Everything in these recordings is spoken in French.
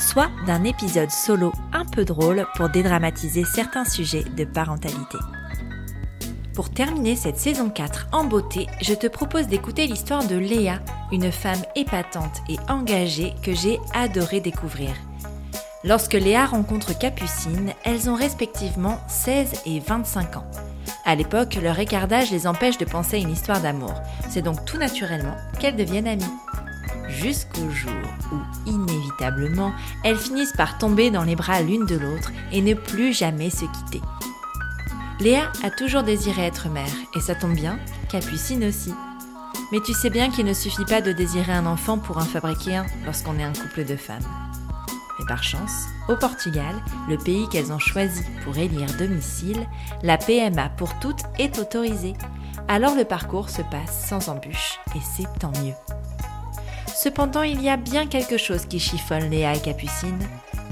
soit d'un épisode solo un peu drôle pour dédramatiser certains sujets de parentalité. Pour terminer cette saison 4 en beauté, je te propose d'écouter l'histoire de Léa, une femme épatante et engagée que j'ai adoré découvrir. Lorsque Léa rencontre Capucine, elles ont respectivement 16 et 25 ans. À l'époque, leur écartage les empêche de penser à une histoire d'amour. C'est donc tout naturellement qu'elles deviennent amies. Jusqu'au jour où, inévitablement, elles finissent par tomber dans les bras l'une de l'autre et ne plus jamais se quitter. Léa a toujours désiré être mère, et ça tombe bien, Capucine aussi. Mais tu sais bien qu'il ne suffit pas de désirer un enfant pour en fabriquer un lorsqu'on est un couple de femmes. Mais par chance, au Portugal, le pays qu'elles ont choisi pour élire domicile, la PMA pour toutes est autorisée. Alors le parcours se passe sans embûche, et c'est tant mieux. Cependant, il y a bien quelque chose qui chiffonne Léa et Capucine.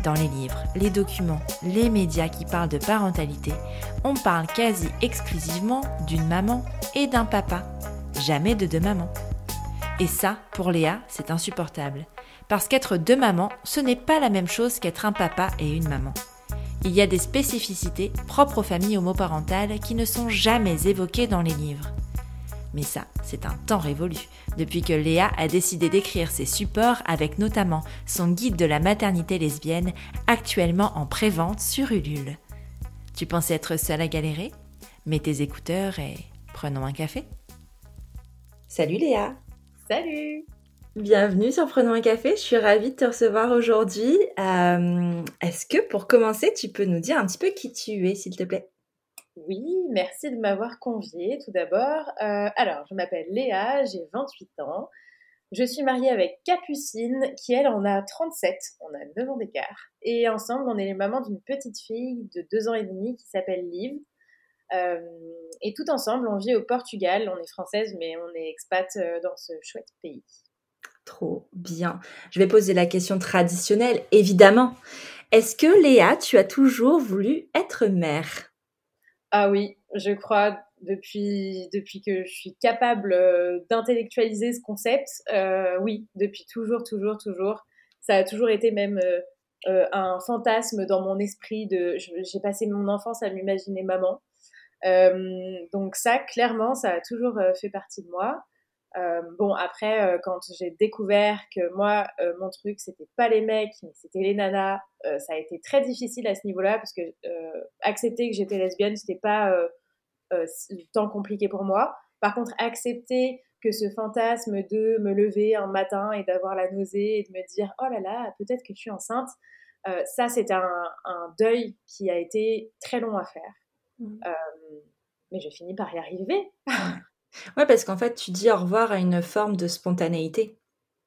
Dans les livres, les documents, les médias qui parlent de parentalité, on parle quasi exclusivement d'une maman et d'un papa, jamais de deux mamans. Et ça, pour Léa, c'est insupportable. Parce qu'être deux mamans, ce n'est pas la même chose qu'être un papa et une maman. Il y a des spécificités propres aux familles homoparentales qui ne sont jamais évoquées dans les livres. Mais ça, c'est un temps révolu, depuis que Léa a décidé d'écrire ses supports avec notamment son guide de la maternité lesbienne, actuellement en prévente sur Ulule. Tu pensais être seule à galérer? Mets tes écouteurs et prenons un café. Salut Léa Salut Bienvenue sur Prenons un café, je suis ravie de te recevoir aujourd'hui. Euh, est-ce que pour commencer, tu peux nous dire un petit peu qui tu es, s'il te plaît? Oui, merci de m'avoir conviée tout d'abord. Euh, alors, je m'appelle Léa, j'ai 28 ans. Je suis mariée avec Capucine, qui elle en a 37, on a 9 ans d'écart. Et ensemble, on est les mamans d'une petite fille de 2 ans et demi qui s'appelle Liv. Euh, et tout ensemble, on vit au Portugal, on est française, mais on est expat dans ce chouette pays. Trop bien. Je vais poser la question traditionnelle, évidemment. Est-ce que Léa, tu as toujours voulu être mère? Ah oui, je crois depuis, depuis que je suis capable euh, d'intellectualiser ce concept. Euh, oui, depuis toujours, toujours, toujours. Ça a toujours été même euh, un fantasme dans mon esprit. De, j'ai passé mon enfance à m'imaginer maman. donc ça, clairement, ça a toujours fait partie de moi. Euh, bon, après, euh, quand j'ai découvert que moi, euh, mon truc, c'était pas les mecs, mais c'était les nanas, ça a été très difficile à ce niveau-là, parce que accepter que j'étais lesbienne, c'était pas tant compliqué pour moi. Par contre, accepter que ce fantasme de me lever un matin et d'avoir la nausée et de me dire oh là là, peut-être que je suis enceinte, ça, c'était un, un, deuil qui a été très long à faire. Mmh. mais je finis par y arriver. Ouais, parce qu'en fait, tu dis au revoir à une forme de spontanéité.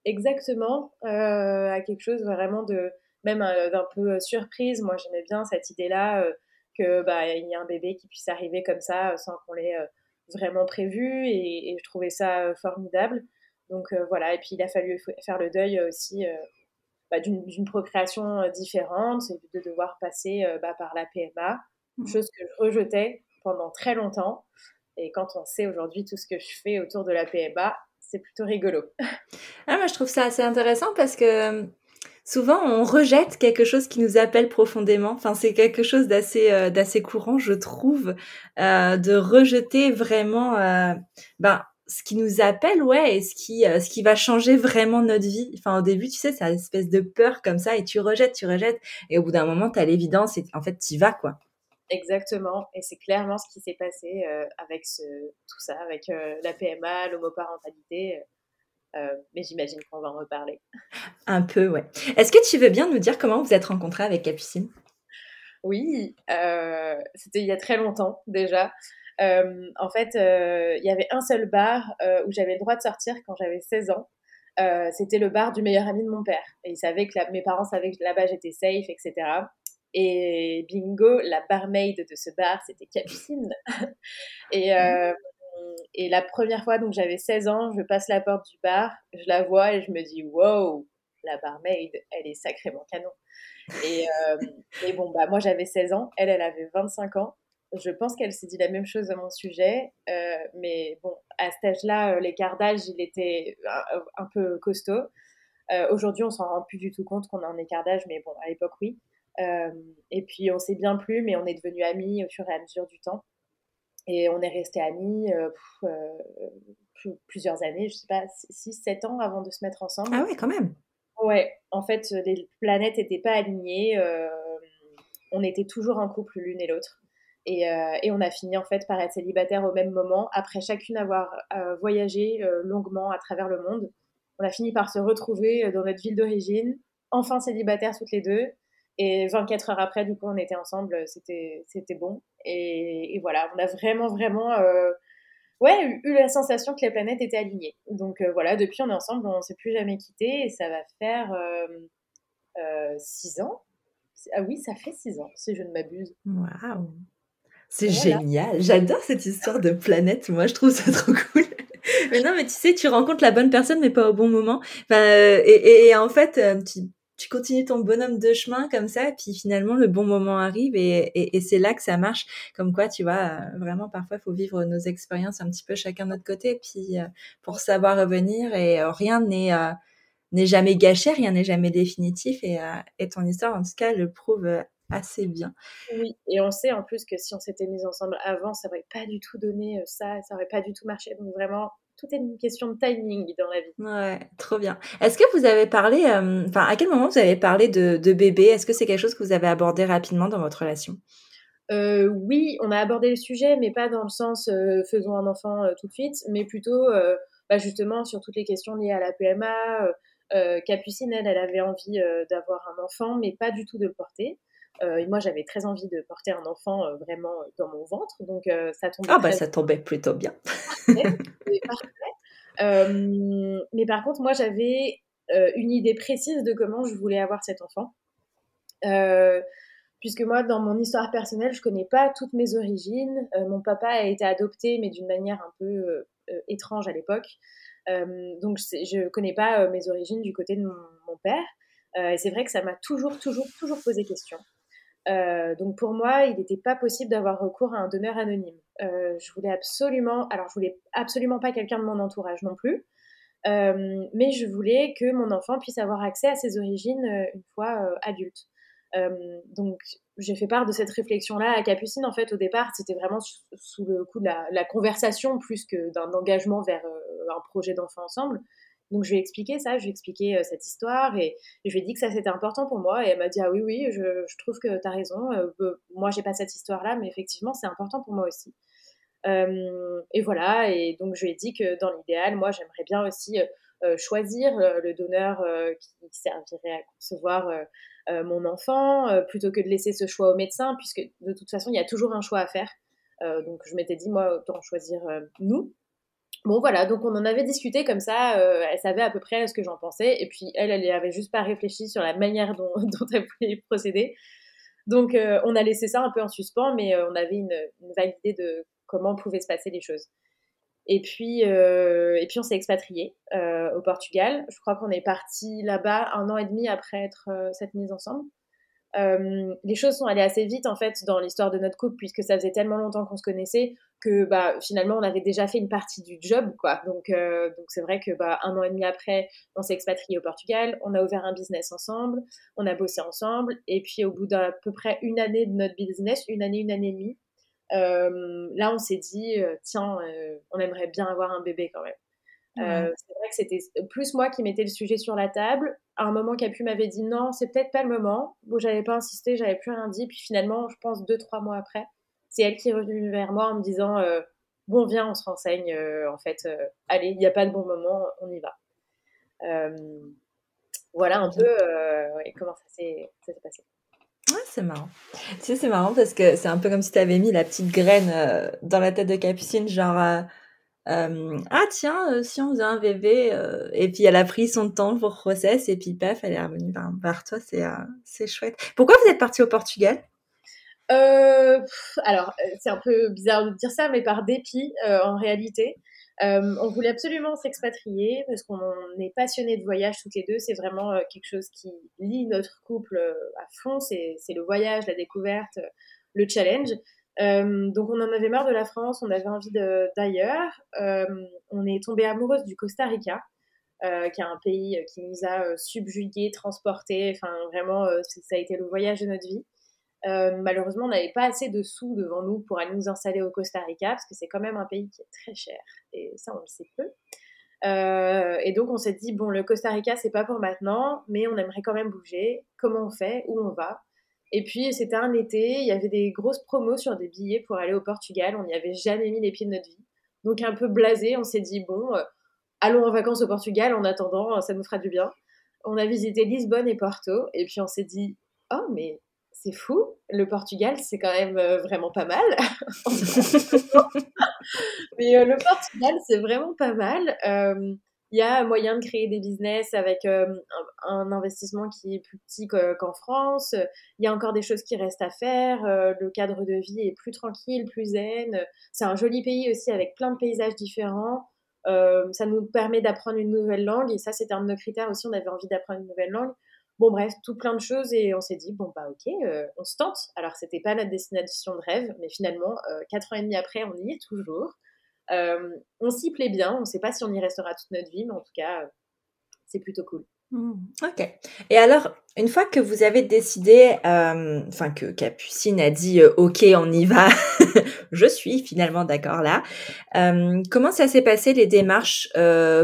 Exactement, euh, à quelque chose vraiment de même euh, d'un peu euh, surprise. Moi, j'aimais bien cette idée-là que bah il y a un bébé qui puisse arriver comme ça sans qu'on l'ait vraiment prévu et, je trouvais ça formidable. Donc voilà, et puis il a fallu faire le deuil aussi bah, d'une procréation différente, de devoir passer bah, par la PMA, mmh. chose que je rejetais pendant très longtemps. Et quand on sait aujourd'hui tout ce que je fais autour de la PMA, c'est plutôt rigolo. Ah, moi, je trouve ça assez intéressant parce que souvent on rejette quelque chose qui nous appelle profondément. Enfin, c'est quelque chose d'assez euh, courant, je trouve, euh, de rejeter vraiment euh, ben ce qui nous appelle, ouais, et ce qui ce qui va changer vraiment notre vie. Enfin, au début, tu sais, c'est une espèce de peur comme ça, et tu rejettes, tu rejettes, et au bout d'un moment, tu as l'évidence, et en fait, tu y vas, quoi. Exactement, et c'est clairement ce qui s'est passé euh, avec ce, tout ça, avec euh, la PMA, l'homoparentalité. Euh, mais j'imagine qu'on va en reparler. Un peu, ouais. Est-ce que tu veux bien nous dire comment vous êtes rencontrés avec Capucine Oui, c'était il y a très longtemps déjà. en fait, il y avait un seul bar où j'avais le droit de sortir quand j'avais 16 ans. c'était le bar du meilleur ami de mon père. Et il savait que mes parents savaient que là-bas j'étais safe, etc. Et bingo, la barmaid de ce bar, c'était Capucine. et, euh, et la première fois, donc j'avais 16 ans, je passe la porte du bar, je la vois et je me dis, wow, la barmaid, elle est sacrément canon. Et, euh, et bon, bah, moi j'avais 16 ans, elle, elle avait 25 ans. Je pense qu'elle s'est dit la même chose à mon sujet, euh, mais bon, à cet âge-là, l'écart d'âge, il était un, un peu costaud. Aujourd'hui, on s'en rend plus du tout compte qu'on a un écart d'âge, mais bon, à l'époque, oui. Euh, et puis on s'est bien plu, mais on est devenus amis au fur et à mesure du temps. Et on est resté amis euh, euh, plusieurs années, je sais pas, 6-7 ans avant de se mettre ensemble. Ah ouais, quand même. Ouais, en fait, les planètes n'étaient pas alignées. on était toujours en couple l'une et l'autre. Et, et, on a fini en fait par être célibataires au même moment, après chacune avoir voyagé longuement à travers le monde. On a fini par se retrouver dans notre ville d'origine, enfin célibataires toutes les deux, et 24 heures après, du coup, on était ensemble, c'était, bon. Et, voilà, on a vraiment, vraiment euh, ouais, eu, la sensation que les planètes étaient alignées. Donc euh, voilà, depuis, on est ensemble, on ne s'est plus jamais quitté et ça va faire 6 euh, ans. Ah oui, ça fait 6 ans, si je ne m'abuse. Waouh! C'est génial. J'adore cette histoire de planète. Moi, je trouve ça trop cool. mais non, mais tu sais, tu rencontres la bonne personne, mais pas au bon moment. Enfin, et, et, en fait, tu, tu continues ton bonhomme de chemin comme ça, puis finalement le bon moment arrive et, c'est là que ça marche. Comme quoi, tu vois, euh, vraiment parfois il faut vivre nos expériences un petit peu chacun de notre côté, puis euh, pour savoir revenir et euh, rien n'est jamais gâché, rien n'est jamais définitif et, et, ton histoire en tout cas le prouve assez bien. Oui, et on sait en plus que si on s'était mis ensemble avant, ça n'aurait pas du tout donné ça, ça n'aurait pas du tout marché. Donc vraiment, tout est une question de timing dans la vie. Ouais, trop bien. Est-ce que vous avez parlé, euh, enfin, à quel moment vous avez parlé de, bébé? Est-ce que c'est quelque chose que vous avez abordé rapidement dans votre relation? Euh, oui, on a abordé le sujet, mais pas dans le sens euh, faisons un enfant tout de suite, mais plutôt bah, justement sur toutes les questions liées à la PMA. Capucine, elle, elle avait envie d'avoir un enfant, mais pas du tout de le porter. Et moi, j'avais très envie de porter un enfant vraiment dans mon ventre, donc ça tombait. Ah bah ça tombait plutôt bien. Euh, mais par contre, moi, j'avais euh, une idée précise de comment je voulais avoir cet enfant. Euh, puisque moi, dans mon histoire personnelle, je connais pas toutes mes origines. mon papa a été adopté, mais d'une manière un peu étrange à l'époque. donc, je connais pas mes origines du côté de mon, mon père. et c'est vrai que ça m'a toujours, toujours, toujours posé question. Euh, donc pour moi, il n'était pas possible d'avoir recours à un donneur anonyme. Euh, je voulais absolument, alors je voulais absolument pas quelqu'un de mon entourage non plus, euh, mais je voulais que mon enfant puisse avoir accès à ses origines une fois adulte. donc j'ai fait part de cette réflexion-là à Capucine. En fait, au départ, c'était vraiment sous, le coup de la, la conversation plus que d'un engagement vers un projet d'enfant ensemble. Donc je lui ai expliqué ça, je lui ai expliqué euh, cette histoire et, je lui ai dit que ça c'était important pour moi et elle m'a dit ah oui oui je, trouve que tu as raison, euh, moi j'ai pas cette histoire là mais effectivement c'est important pour moi aussi. Euh, et voilà et donc je lui ai dit que dans l'idéal moi j'aimerais bien aussi choisir le donneur qui servirait à concevoir mon enfant plutôt que de laisser ce choix au médecin puisque de toute façon il y a toujours un choix à faire. donc je m'étais dit moi autant choisir nous Bon voilà, donc on en avait discuté comme ça, euh, elle savait à peu près ce que j'en pensais, et puis elle, elle avait juste pas réfléchi sur la manière dont, elle voulait procéder. Donc euh, on a laissé ça un peu en suspens, mais euh, on avait une, vague idée de comment pouvaient se passer les choses. Et puis, et puis on s'est expatrié au Portugal. Je crois qu'on est parti là-bas un an et demi après être cette mise ensemble. Les choses sont allées assez vite en fait dans l'histoire de notre couple puisque ça faisait tellement longtemps qu'on se connaissait que bah finalement on avait déjà fait une partie du job quoi donc euh, donc c'est vrai que bah un an et demi après on s'est expatrié au Portugal on a ouvert un business ensemble on a bossé ensemble et puis au bout d'à peu près une année de notre business une année une année et demie euh, là on s'est dit tiens on aimerait bien avoir un bébé quand même euh, c'est vrai que c'était plus moi qui mettais le sujet sur la table. À un moment, Capu m'avait dit non, c'est peut-être pas le moment. Bon, j'avais pas insisté, j'avais plus rien dit. Puis finalement, je pense deux, trois mois après, c'est elle qui est revenue vers moi en me disant euh, bon, viens, on se renseigne. Euh, en fait, allez, il n'y a pas de bon moment, on y va. voilà un peu comment ça s'est passé. Ouais, c'est marrant. C'est marrant parce que c'est un peu comme si tu avais mis la petite graine dans la tête de Capucine, genre ah tiens, si on faisait un bébé, et puis elle a pris son temps pour grossesse, et puis paf, elle est revenue vers, toi, c'est chouette. Pourquoi vous êtes partie au Portugal? Alors, c'est un peu bizarre de dire ça, mais par dépit, en réalité. on voulait absolument s'expatrier parce qu'on est passionnés de voyage toutes les deux. C'est vraiment quelque chose qui lie notre couple à fond. C'est le voyage, la découverte, le challenge. Euh, donc on en avait marre de la France, on avait envie d'ailleurs. Euh, on est tombé amoureuse du Costa Rica, euh, qui est un pays qui nous a subjugués, transportés. Enfin vraiment, ça a été le voyage de notre vie. Malheureusement, on n'avait pas assez de sous devant nous pour aller nous installer au Costa Rica, parce que c'est quand même un pays qui est très cher, et ça on le sait peu. et donc on s'est dit bon, le Costa Rica c'est pas pour maintenant, mais on aimerait quand même bouger. Comment on fait? Où on va? Et puis c'était un été, il y avait des grosses promos sur des billets pour aller au Portugal. On n'y avait jamais mis les pieds de notre vie. Donc un peu blasé, on s'est dit bon, euh, allons en vacances au Portugal en attendant, ça nous fera du bien. On a visité Lisbonne et Porto, et puis on s'est dit oh mais c'est fou, le Portugal c'est quand même euh, vraiment pas mal. mais euh, le Portugal c'est vraiment pas mal il y a moyen de créer des business avec euh, un, investissement qui est plus petit qu'en France. Il y a encore des choses qui restent à faire. Euh, le cadre de vie est plus tranquille, plus zen. C'est un joli pays aussi avec plein de paysages différents. Euh, ça nous permet d'apprendre une nouvelle langue et ça c'était un de nos critères aussi. On avait envie d'apprendre une nouvelle langue. Bon bref, tout plein de choses et on s'est dit bon bah ok, on se tente. Alors c'était pas notre destination de rêve, mais finalement quatre ans et demi après on y est toujours. Euh, on s'y plaît bien. On sait pas si on y restera toute notre vie, mais en tout cas, c'est plutôt cool. Mmh, ok. Et alors, une fois que vous avez décidé, euh, enfin que Capucine a dit euh, OK, on y va, je suis finalement d'accord là. comment ça s'est passé les démarches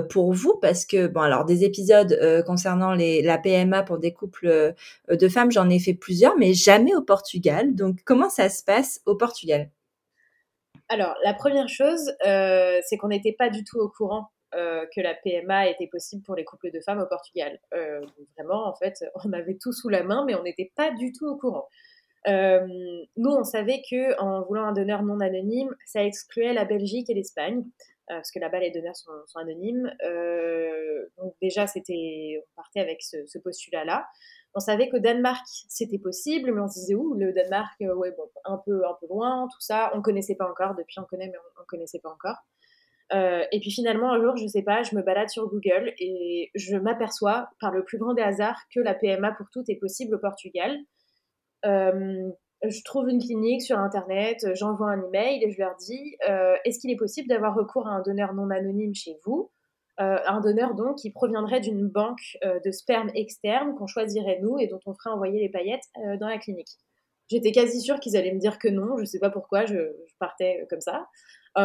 pour vous? Parce que bon, alors des épisodes concernant les, la PMA pour des couples de femmes, j'en ai fait plusieurs, mais jamais au Portugal. Donc, comment ça se passe au Portugal? Alors, la première chose, euh, c'est qu'on n'était pas du tout au courant euh, que la PMA était possible pour les couples de femmes au Portugal. Euh, vraiment, en fait, on avait tout sous la main, mais on n'était pas du tout au courant. nous, on savait que en voulant un donneur non anonyme, ça excluait la Belgique et l'Espagne, parce que là-bas les donneurs sont, anonymes. donc déjà, c'était, on partait avec ce postulat-là. On savait qu'au Danemark, c'était possible, mais on se disait, où le Danemark, euh, ouais, bon, un peu, un peu loin, tout ça. On connaissait pas encore. Depuis, on connaît, mais on, ne connaissait pas encore. Euh, et puis finalement, un jour, je sais pas, je me balade sur Google et je m'aperçois, par le plus grand des hasards, que la PMA pour toutes est possible au Portugal. Euh, je trouve une clinique sur Internet, j'envoie un email et je leur dis est-ce qu'il est possible d'avoir recours à un donneur non anonyme chez vous? Euh, un donneur donc qui proviendrait d'une banque euh, de sperme externe qu'on choisirait nous et dont on ferait envoyer les paillettes euh, dans la clinique. J'étais quasi sûre qu'ils allaient me dire que non, je sais pas pourquoi, je, partais comme ça.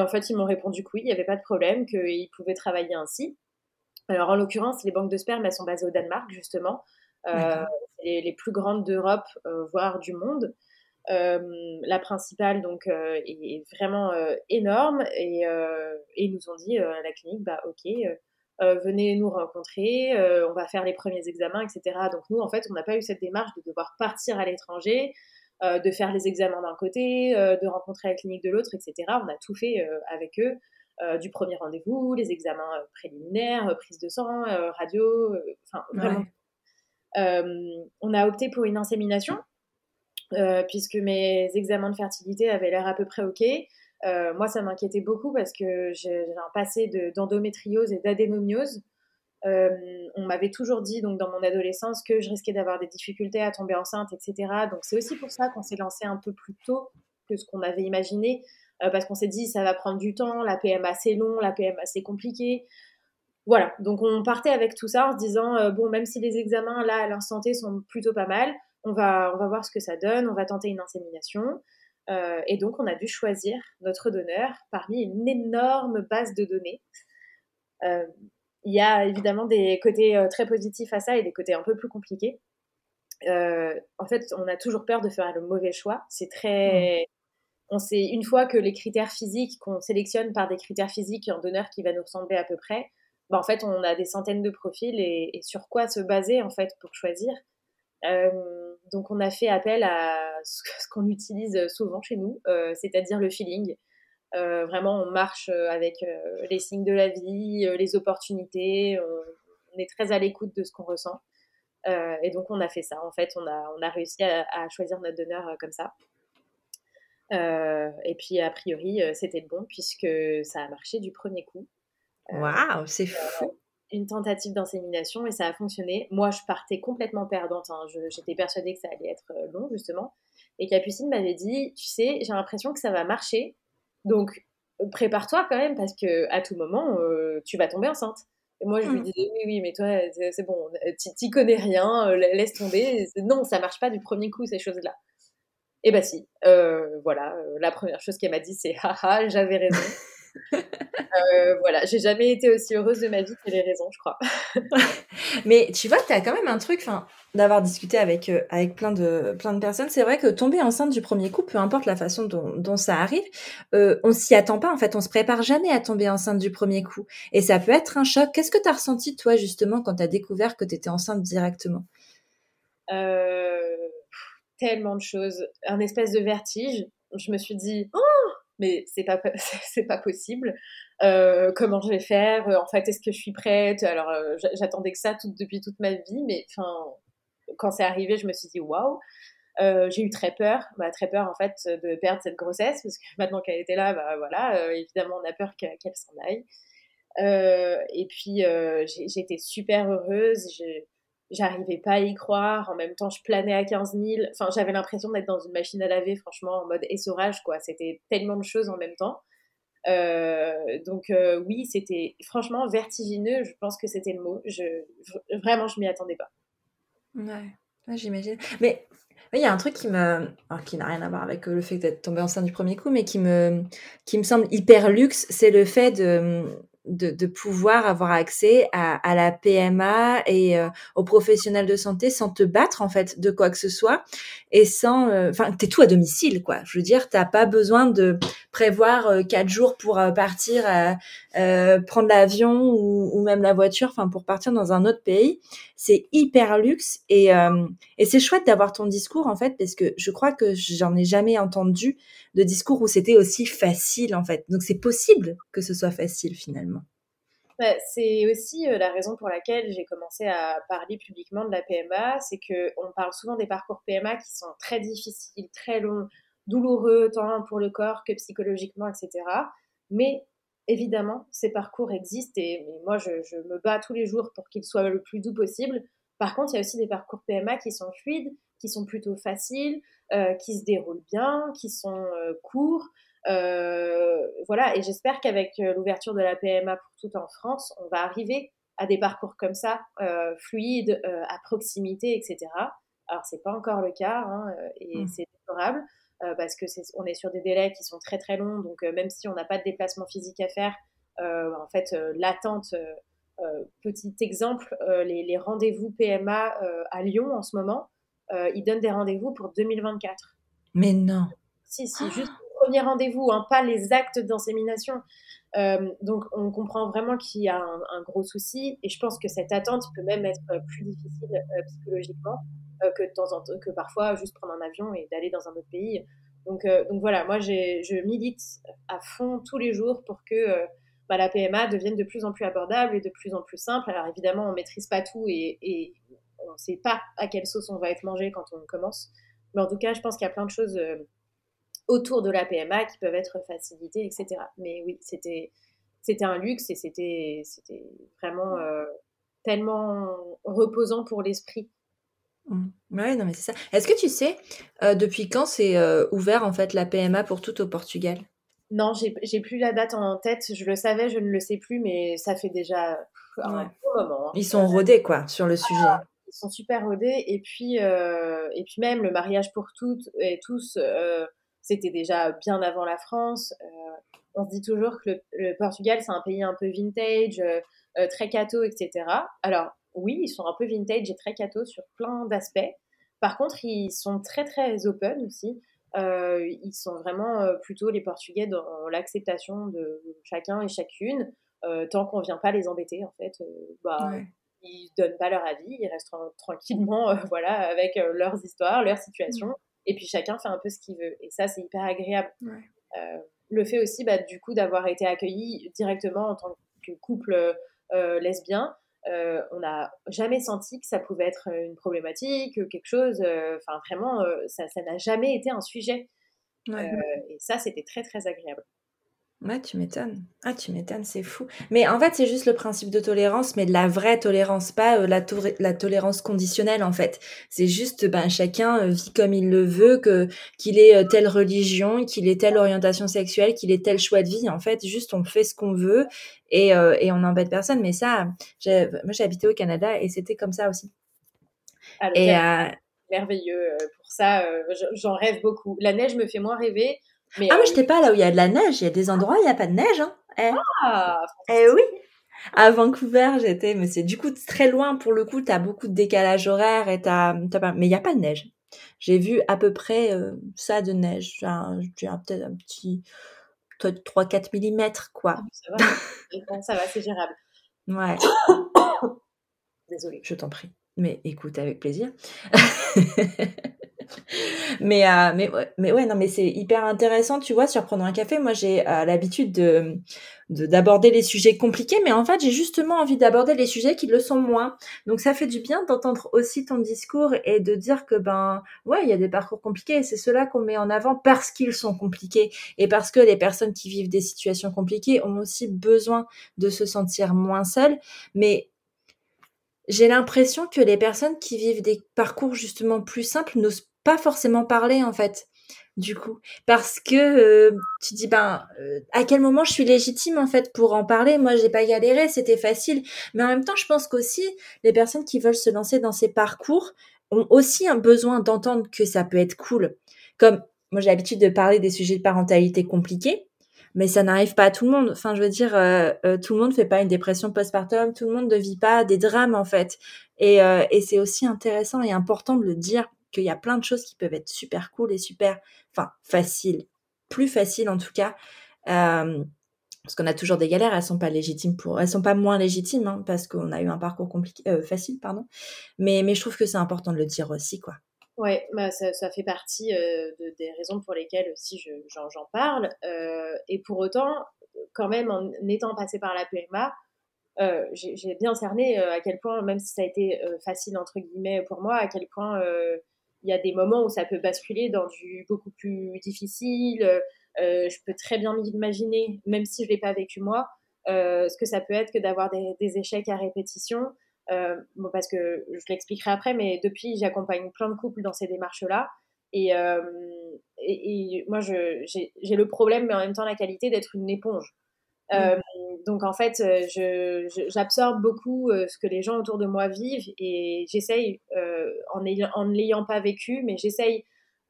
En fait, ils m'ont répondu que oui, il n'y avait pas de problème, qu'ils pouvaient travailler ainsi. Alors en l'occurrence, les banques de sperme, elles sont basées au Danemark justement, les, les, plus grandes d'Europe, voire du monde. la principale donc est, vraiment énorme et, ils nous ont dit à la clinique bah ok euh, venez nous rencontrer, euh, on va faire les premiers examens, etc. Donc nous, en fait, on n'a pas eu cette démarche de devoir partir à l'étranger, euh, de faire les examens d'un côté, de rencontrer la clinique de l'autre, etc. On a tout fait avec eux, du premier rendez-vous, les examens préliminaires, prise de sang, radio, enfin vraiment. on a opté pour une insémination, puisque mes examens de fertilité avaient l'air à peu près OK. Euh, moi, ça m'inquiétait beaucoup parce que j'ai un passé d'endométriose et d'adénomiose. Euh, on m'avait toujours dit, donc dans mon adolescence, que je risquais d'avoir des difficultés à tomber enceinte, etc. Donc c'est aussi pour ça qu'on s'est lancé un peu plus tôt que ce qu'on avait imaginé, euh, parce qu'on s'est dit ça va prendre du temps, la PMA c'est long, la PMA c'est compliqué. Voilà, donc on partait avec tout ça en se disant bon, même si les examens là à l'instant T sont plutôt pas mal, on va, on va voir ce que ça donne, on va tenter une insémination. Euh, et donc, on a dû choisir notre donneur parmi une énorme base de données. Euh, il y a évidemment des côtés euh, très positifs à ça et des côtés un peu plus compliqués. en fait, on a toujours peur de faire le mauvais choix. C'est très. On sait, une fois que les critères physiques, qu'on sélectionne par des critères physiques un donneur qui va nous ressembler à peu près, bah, en fait, on a des centaines de profils et, et, sur quoi se baser en fait pour choisir. Euh, donc on a fait appel à ce qu'on utilise souvent chez nous, euh, c'est-à-dire le feeling. Vraiment, on marche avec les signes de la vie, les opportunités. On, est très à l'écoute de ce qu'on ressent. et donc, on a fait ça. En fait, on a, on a réussi à, à choisir notre donneur comme ça. et puis, a priori, c'était le bon puisque ça a marché du premier coup. Waouh, c'est fou! une tentative d'insémination et ça a fonctionné. Moi, je partais complètement perdante. Hein. J'étais persuadée que ça allait être euh, long, justement. Et Capucine m'avait dit, tu sais, j'ai l'impression que ça va marcher. Donc, euh, prépare-toi quand même parce que à tout moment, euh, tu vas tomber enceinte. Et moi, je lui mmh. disais, oui, oui, mais toi, c'est bon, t'y connais rien, laisse tomber. Non, ça marche pas du premier coup, ces choses-là. Et bah si, voilà, la première chose qu'elle m'a dit, c'est, haha, j'avais raison. Euh, voilà, j'ai jamais été aussi heureuse de ma vie que les raisons, je crois. Mais tu vois, tu as quand même un truc, enfin, d'avoir discuté avec, euh, avec plein, de, plein de personnes. C'est vrai que tomber enceinte du premier coup, peu importe la façon dont, dont ça arrive, euh, on s'y attend pas. En fait, on se prépare jamais à tomber enceinte du premier coup. Et ça peut être un choc. Qu'est-ce que tu as ressenti, toi, justement, quand tu as découvert que tu étais enceinte directement? Tellement de choses. Un espèce de vertige. Je me suis dit, oh mais c'est pas c'est pas possible. Euh, comment je vais faire? En fait, est-ce que je suis prête? Alors, euh, j'attendais que ça depuis toute ma vie, mais enfin, quand c'est arrivé, je me suis dit waouh. Euh, j'ai eu très peur, bah, très peur en fait de perdre cette grossesse parce que maintenant qu'elle était là, bah voilà, évidemment on a peur qu'elle s'en aille. et puis j'étais super heureuse. J'arrivais pas à y croire. En même temps, je planais à 15 000. Enfin, j'avais l'impression d'être dans une machine à laver, franchement, en mode essorage, quoi. C'était tellement de choses en même temps. Euh, donc euh, oui, c'était franchement vertigineux. Je pense que c'était le mot. Je, vraiment, je m'y attendais pas. Ouais, j'imagine. Mais il y a un truc qui me, qui n'a rien à voir avec le fait d'être tombée enceinte du premier coup, mais qui me, qui me semble hyper luxe, c'est le fait de de, pouvoir avoir accès à, la PMA et euh, aux professionnels de santé sans te battre en fait de quoi que ce soit et sans euh, enfin t'es tout à domicile quoi je veux dire t'as pas besoin de prévoir euh, quatre jours pour partir prendre l'avion ou, ou, même la voiture enfin pour partir dans un autre pays c'est hyper luxe et et c'est chouette d'avoir ton discours en fait parce que je crois que j'en ai jamais entendu de discours où c'était aussi facile en fait. Donc c'est possible que ce soit facile finalement. Bah, c'est aussi euh, la raison pour laquelle j'ai commencé à parler publiquement de la PMA, c'est que on parle souvent des parcours PMA qui sont très difficiles, très longs, douloureux tant pour le corps que psychologiquement, etc. Mais évidemment, ces parcours existent et, moi je, je, me bats tous les jours pour qu'ils soient le plus doux possible. Par contre, il y a aussi des parcours PMA qui sont fluides, qui sont plutôt faciles, euh, qui se déroulent bien, qui sont euh, courts. Euh, voilà, et j'espère qu'avec l'ouverture de la PMA pour tout en France, on va arriver à des parcours comme ça, fluides, à proximité, etc. Alors c'est pas encore le cas, hein, et mmh. c'est déplorable parce que est, on est sur des délais qui sont très très longs. Donc même si on n'a pas de déplacement physique à faire, en fait l'attente petit exemple, les, les rendez-vous PMA à Lyon en ce moment, euh, ils donnent des rendez-vous pour 2024. Mais non. Si, si, juste le premier rendez-vous, hein, pas les actes d'insémination. Euh, donc, on comprend vraiment qu'il y a un, gros souci, et je pense que cette attente peut même être plus difficile euh, psychologiquement que de temps en temps, que parfois juste prendre un avion et d'aller dans un autre pays. Donc, donc voilà, moi, je milite à fond tous les jours pour que bah, la PMA devienne de plus en plus abordable et de plus en plus simple. Alors évidemment, on maîtrise pas tout et, et on ne sait pas à quelle sauce on va être mangé quand on commence. Mais en tout cas, je pense qu'il y a plein de choses euh, autour de la PMA qui peuvent être facilitées, etc. Mais oui, c'était c'était un luxe et c'était c'était vraiment euh, tellement reposant pour l'esprit. Mmh. Oui, non mais c'est ça. Est-ce que tu sais euh, depuis quand c'est ouvert en fait la PMA pour tout au Portugal? Non, j'ai plus la date en tête. Je le savais, je ne le sais plus, mais ça fait déjà un bon moment. Hein. Ils sont rodés quoi sur le sujet. Ah, sont super rodés. Et puis, euh, et puis même le mariage pour toutes et tous, euh, c'était déjà bien avant la France. Euh, on se dit toujours que le, Portugal, c'est un pays un peu vintage, très catho, etc. Alors oui, ils sont un peu vintage et très catho sur plein d'aspects. Par contre, ils sont très très open aussi. ils sont vraiment plutôt les Portugais dans l'acceptation de chacun et chacune, tant qu'on vient pas les embêter en fait. bah, ils donnent pas leur avis, ils restent tranquillement, euh, voilà, avec euh, leurs histoires, leurs situations, mm. Et puis chacun fait un peu ce qu'il veut. Et ça, c'est hyper agréable. Euh, le fait aussi, bah, du coup, d'avoir été accueilli directement en tant que couple lesbien, on n'a jamais senti que ça pouvait être une problématique, quelque chose. Enfin, vraiment, ça n'a jamais été un sujet. et ça, c'était très, très agréable. Ouais, tu m'étonnes. Ah, tu m'étonnes, c'est fou. Mais en fait, c'est juste le principe de tolérance, mais de la vraie tolérance, pas euh, la, la, tolérance conditionnelle, en fait. C'est juste, ben, chacun euh, vit comme il le veut, que qu'il ait euh, telle religion, qu'il ait telle orientation sexuelle, qu'il ait tel choix de vie. En fait, juste, on fait ce qu'on veut et, et on n'embête personne. Mais ça, moi, j'ai habité au Canada et c'était comme ça aussi. Ah, et merveilleux pour ça. J'en rêve beaucoup. La neige me fait moins rêver ah, mais euh, j'étais pas là où il y a de la neige. Il y a des endroits où il n'y a pas de neige. Hein. Eh. Ah, eh oui. À Vancouver, j'étais, mais c'est du coup très loin pour le coup. Tu as beaucoup de décalage horaire et t'as, pas... mais il n'y a pas de neige. J'ai vu à peu près euh, ça de neige. J'ai peut-être un petit 3-4 mm, quoi. Ah, ça va, ça va c'est gérable. Ouais. Désolée. Je t'en prie. Mais écoute, avec plaisir. mais, euh, mais, ouais, non, mais c'est hyper intéressant, tu vois, sur prendre un café. Moi, j'ai euh, l'habitude de d'aborder les sujets compliqués, mais en fait, j'ai justement envie d'aborder les sujets qui le sont moins. Donc, ça fait du bien d'entendre aussi ton discours et de dire que, ben, ouais, il y a des parcours compliqués et c'est cela qu'on met en avant parce qu'ils sont compliqués et parce que les personnes qui vivent des situations compliquées ont aussi besoin de se sentir moins seules. Mais j'ai l'impression que les personnes qui vivent des parcours justement plus simples n'osent pas forcément parler en fait du coup. Parce que euh, tu dis ben euh, à quel moment je suis légitime en fait pour en parler? Moi j'ai pas galéré c'était facile. Mais en même temps je pense qu'aussi les personnes qui veulent se lancer dans ces parcours ont aussi un besoin d'entendre que ça peut être cool. Comme moi j'ai l'habitude de parler des sujets de parentalité compliqués mais ça n'arrive pas à tout le monde. Enfin, je veux dire, euh, tout le monde ne fait pas une dépression postpartum, tout le monde ne vit pas des drames en fait. Et, et c'est aussi intéressant et important de le dire qu'il y a plein de choses qui peuvent être super cool et super, enfin, faciles, plus faciles en tout cas. parce qu'on a toujours des galères, elles sont pas légitimes pour, elles sont pas moins légitimes hein, parce qu'on a eu un parcours compliqué, euh, facile, pardon. Mais, mais je trouve que c'est important de le dire aussi, quoi. Ouais, bah ça, ça, fait partie euh, de, des raisons pour lesquelles aussi j'en je, parle. Euh, et pour autant, quand même, en étant passé par la PMA, j'ai bien cerné à quel point, même si ça a été facile entre guillemets pour moi, à quel point il y a des moments où ça peut basculer dans du beaucoup plus difficile. Euh, je peux très bien m'imaginer, même si je l'ai pas vécu moi, euh, ce que ça peut être que d'avoir des, échecs à répétition. Euh, bon, parce que je l'expliquerai après, mais depuis, j'accompagne plein de couples dans ces démarches-là. Et, et, moi, j'ai le problème, mais en même temps la qualité d'être une éponge. Euh, donc en fait, euh, j'absorbe beaucoup euh, ce que les gens autour de moi vivent et j'essaye, en ne l'ayant pas vécu, mais j'essaye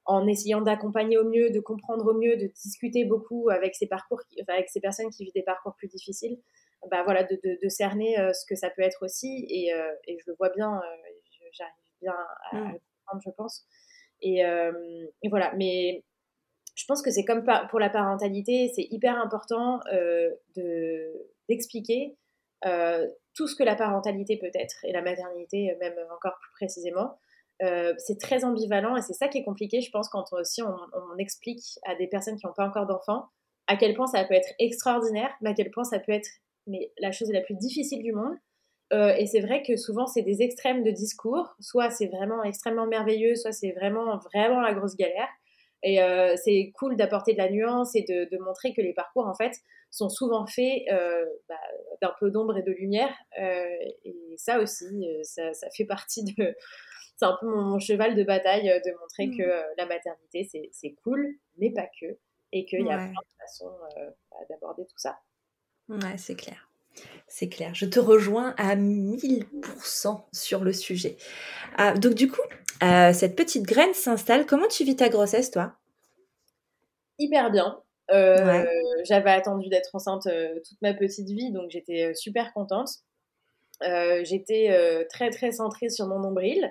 en essayant d'accompagner au mieux, de comprendre au mieux, de discuter beaucoup avec ces parcours, avec ces personnes qui vivent des parcours plus difficiles, bah voilà, de, de, cerner ce que ça peut être aussi et, et je le vois bien, j'arrive bien à, mmh. comprendre, je pense. Et, et, voilà, mais je pense que c'est comme pour la parentalité, c'est hyper important euh, d'expliquer euh, tout ce que la parentalité peut être et la maternité même encore plus précisément. Euh, c'est très ambivalent et c'est ça qui est compliqué, je pense, quand aussi on, on explique à des personnes qui n'ont pas encore d'enfants à quel point ça peut être extraordinaire, mais à quel point ça peut être mais, la chose la plus difficile du monde. Euh, et c'est vrai que souvent c'est des extrêmes de discours, soit c'est vraiment extrêmement merveilleux, soit c'est vraiment vraiment la grosse galère. Et euh, c'est cool d'apporter de la nuance et de, de, montrer que les parcours, en fait, sont souvent faits euh, bah, d'un peu d'ombre et de lumière. Et ça aussi, ça, ça, fait partie de... C'est un peu mon, cheval de bataille de montrer que mmh. la maternité, c'est cool, mais pas que. Et qu'il y a plein de façons bah, d'aborder tout ça. Ouais, c'est clair. C'est clair, je te rejoins à 1000% sur le sujet. Ah, donc du coup, euh, cette petite graine s'installe. Comment tu vis ta grossesse, toi? Hyper bien. Euh, j'avais attendu d'être enceinte euh, toute ma petite vie, donc j'étais super contente. j'étais très très centrée sur mon nombril.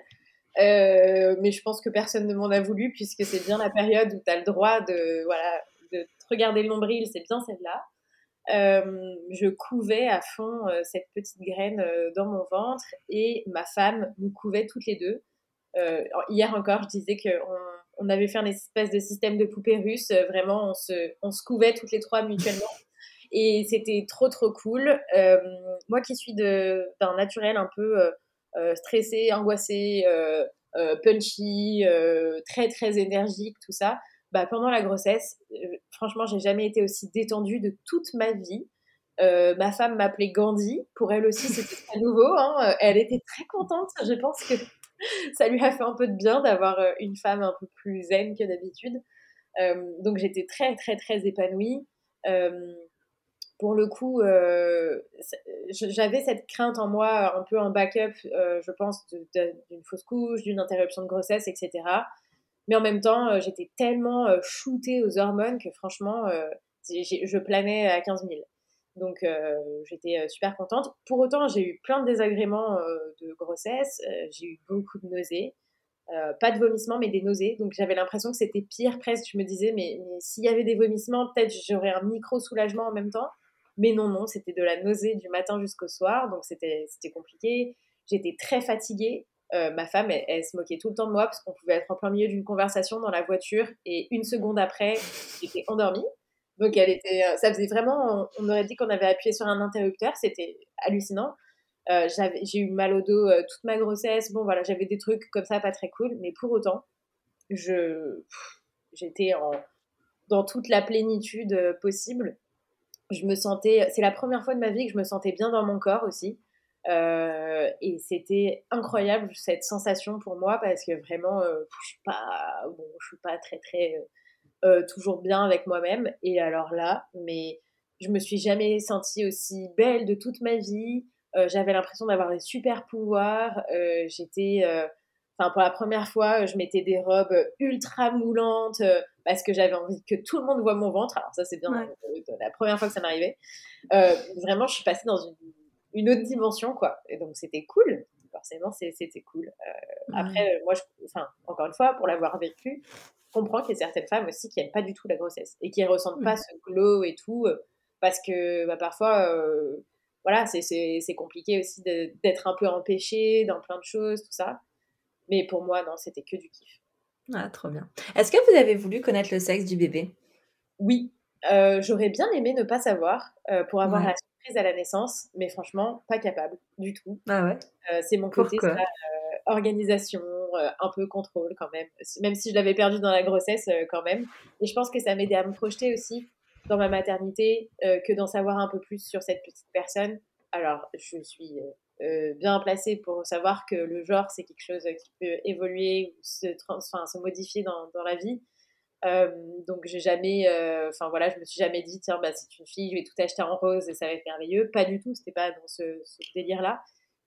mais je pense que personne ne m'en a voulu puisque c'est bien la période où tu as le droit de, voilà, de regarder le nombril, c'est bien celle-là. Je couvais à fond cette petite graine dans mon ventre et ma femme nous couvait toutes les deux. Euh, hier encore, je disais qu'on on avait fait un espèce de système de poupée russe. vraiment, on se, on se couvait toutes les trois mutuellement. Et c'était trop, trop cool. moi qui suis d'un naturel un peu stressé, angoissé, punchy, très, très énergique, tout ça, bah, pendant la grossesse, franchement, j'ai jamais été aussi détendue de toute ma vie. Euh, ma femme m'appelait Gandhi. Pour elle aussi, c'était très nouveau. Hein. Elle était très contente. Je pense que ça lui a fait un peu de bien d'avoir euh, une femme un peu plus zen que d'habitude. Euh, donc j'étais très, très, très épanouie. pour le coup, j'avais cette crainte en moi, un peu en backup, je pense, d'une fausse couche, d'une interruption de grossesse, etc. Mais en même temps, j'étais tellement shootée aux hormones que franchement, je planais à 15 000. Donc euh, j'étais euh, super contente. Pour autant, j'ai eu plein de désagréments euh, de grossesse. j'ai eu beaucoup de nausées. pas de vomissements, mais des nausées. Donc j'avais l'impression que c'était pire presque. Je me disais, mais, s'il y avait des vomissements, peut-être j'aurais un micro-soulagement en même temps. Mais non, non, c'était de la nausée du matin jusqu'au soir. Donc c'était compliqué. J'étais très fatiguée. Ma femme, elle, elle, se moquait tout le temps de moi parce qu'on pouvait être en plein milieu d'une conversation dans la voiture et une seconde après, j'étais endormie. Donc elle était, euh, ça faisait vraiment, on aurait dit qu'on avait appuyé sur un interrupteur, c'était hallucinant. Euh, j'ai eu mal au dos euh, toute ma grossesse. Bon voilà, j'avais des trucs comme ça pas très cool, mais pour autant, je j'étais dans toute la plénitude possible. Je me sentais, c'est la première fois de ma vie que je me sentais bien dans mon corps aussi. Et c'était incroyable cette sensation pour moi parce que vraiment, je suis pas, bon, je suis pas très très euh, toujours bien avec moi-même. Et alors là, mais je me suis jamais sentie aussi belle de toute ma vie. Euh, j'avais l'impression d'avoir des super pouvoirs. Euh, j'étais, enfin pour la première fois, je mettais des robes ultra moulantes parce que j'avais envie que tout le monde voit mon ventre. Alors ça c'est bien la première fois que ça m'arrivait. vraiment, je suis passée dans une, une, autre dimension quoi. Et donc c'était cool. Forcément, c'était cool. Après, moi, je, enfin, encore une fois, pour l'avoir vécu, comprends qu'il y a certaines femmes aussi qui n'aiment pas du tout la grossesse et qui ne ressentent pas ce glow et tout euh, parce que bah, parfois, euh, voilà, c'est compliqué aussi d'être un peu empêché dans plein de choses, tout ça. Mais pour moi, non, c'était que du kiff. Ah, trop bien. Est-ce que vous avez voulu connaître le sexe du bébé? Oui. Euh, j'aurais bien aimé ne pas savoir pour avoir la à la naissance, mais franchement, pas capable du tout. Ah ouais? C'est mon côté organisation, euh, un peu contrôle quand même, même si je l'avais perdu dans la grossesse euh, quand même. Et je pense que ça m'aidait à me projeter aussi dans ma maternité euh, que d'en savoir un peu plus sur cette petite personne. Alors, je suis bien placée pour savoir que le genre, c'est quelque chose qui peut évoluer ou se, se modifier dans, dans la vie. Donc j'ai jamais, enfin voilà, je me suis jamais dit tiens bah c'est une fille, je vais tout acheter en rose et ça va être merveilleux. Pas du tout, c'était pas dans ce, ce délire là.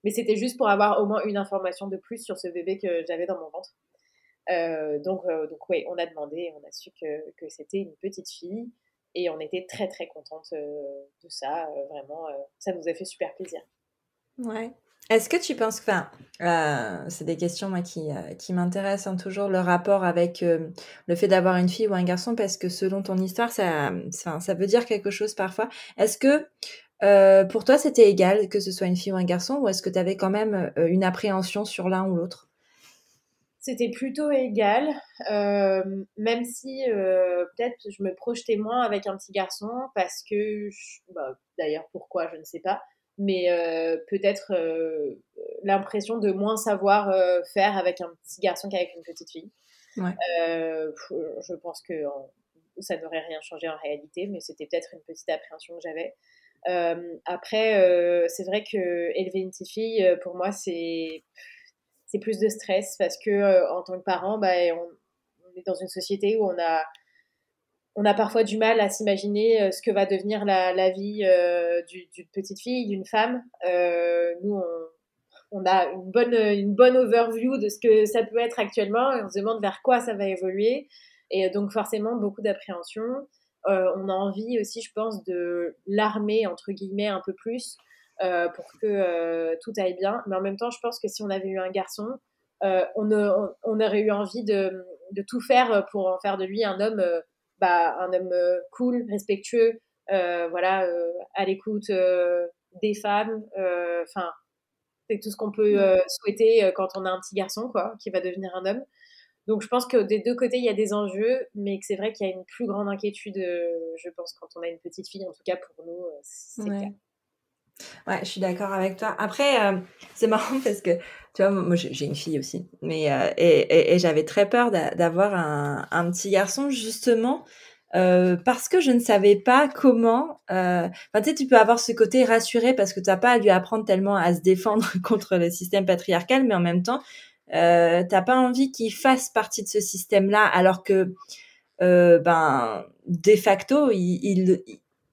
Mais c'était juste pour avoir au moins une information de plus sur ce bébé que j'avais dans mon ventre. Euh, donc, euh, donc oui, on a demandé, on a su que, que c'était une petite fille et on était très très contente euh, de ça. vraiment, ça nous a fait super plaisir. Ouais. Est-ce que tu penses enfin, c'est des questions moi, qui, qui m'intéressent hein, toujours, le rapport avec le fait d'avoir une fille ou un garçon, parce que selon ton histoire, ça, ça, veut dire quelque chose parfois. Est-ce que euh, pour toi, c'était égal que ce soit une fille ou un garçon, ou est-ce que tu avais quand même euh, une appréhension sur l'un ou l'autre? C'était plutôt égal, euh, même si peut-être je me projetais moins avec un petit garçon, parce que, bah, d'ailleurs pourquoi, je ne sais pas, mais peut-être l'impression de moins savoir faire avec un petit garçon qu'avec une petite fille. je pense que ça n'aurait rien changé en réalité, mais c'était peut-être une petite appréhension que j'avais. Euh, après, euh, c'est vrai que élever une petite fille, euh, pour moi, c'est c'est plus de stress parce que en tant que parent, bah, on, est dans une société où on a on a parfois du mal à s'imaginer ce que va devenir la, la vie d'une petite fille, d'une femme. nous, on, on, a une bonne, une bonne overview de ce que ça peut être actuellement et on se demande vers quoi ça va évoluer. Et donc forcément, beaucoup d'appréhension. Euh, on a envie aussi, je pense, de l'armer, entre guillemets, un peu plus euh, pour que euh, tout aille bien. Mais en même temps, je pense que si on avait eu un garçon, on, aurait eu envie de, tout faire pour en faire de lui un homme, bah, un homme cool, respectueux, voilà, à l'écoute des femmes. Enfin, c'est tout ce qu'on peut souhaiter quand on a un petit garçon, quoi, qui va devenir un homme. donc je pense que des deux côtés, il y a des enjeux, mais que c'est vrai qu'il y a une plus grande inquiétude, je pense, quand on a une petite fille, en tout cas pour nous, c'est ouais. Ouais, je suis d'accord avec toi. Après, c'est marrant parce que, tu vois, moi j'ai une fille aussi, mais et, et, j'avais très peur d'avoir un, un, petit garçon justement euh, parce que je ne savais pas comment. Euh... Enfin, tu sais, tu peux avoir ce côté rassuré parce que tu n'as pas à lui apprendre tellement à se défendre contre le système patriarcal, mais en même temps, euh, t'as pas envie qu'il fasse partie de ce système-là, alors que, euh, ben, de facto, il, il,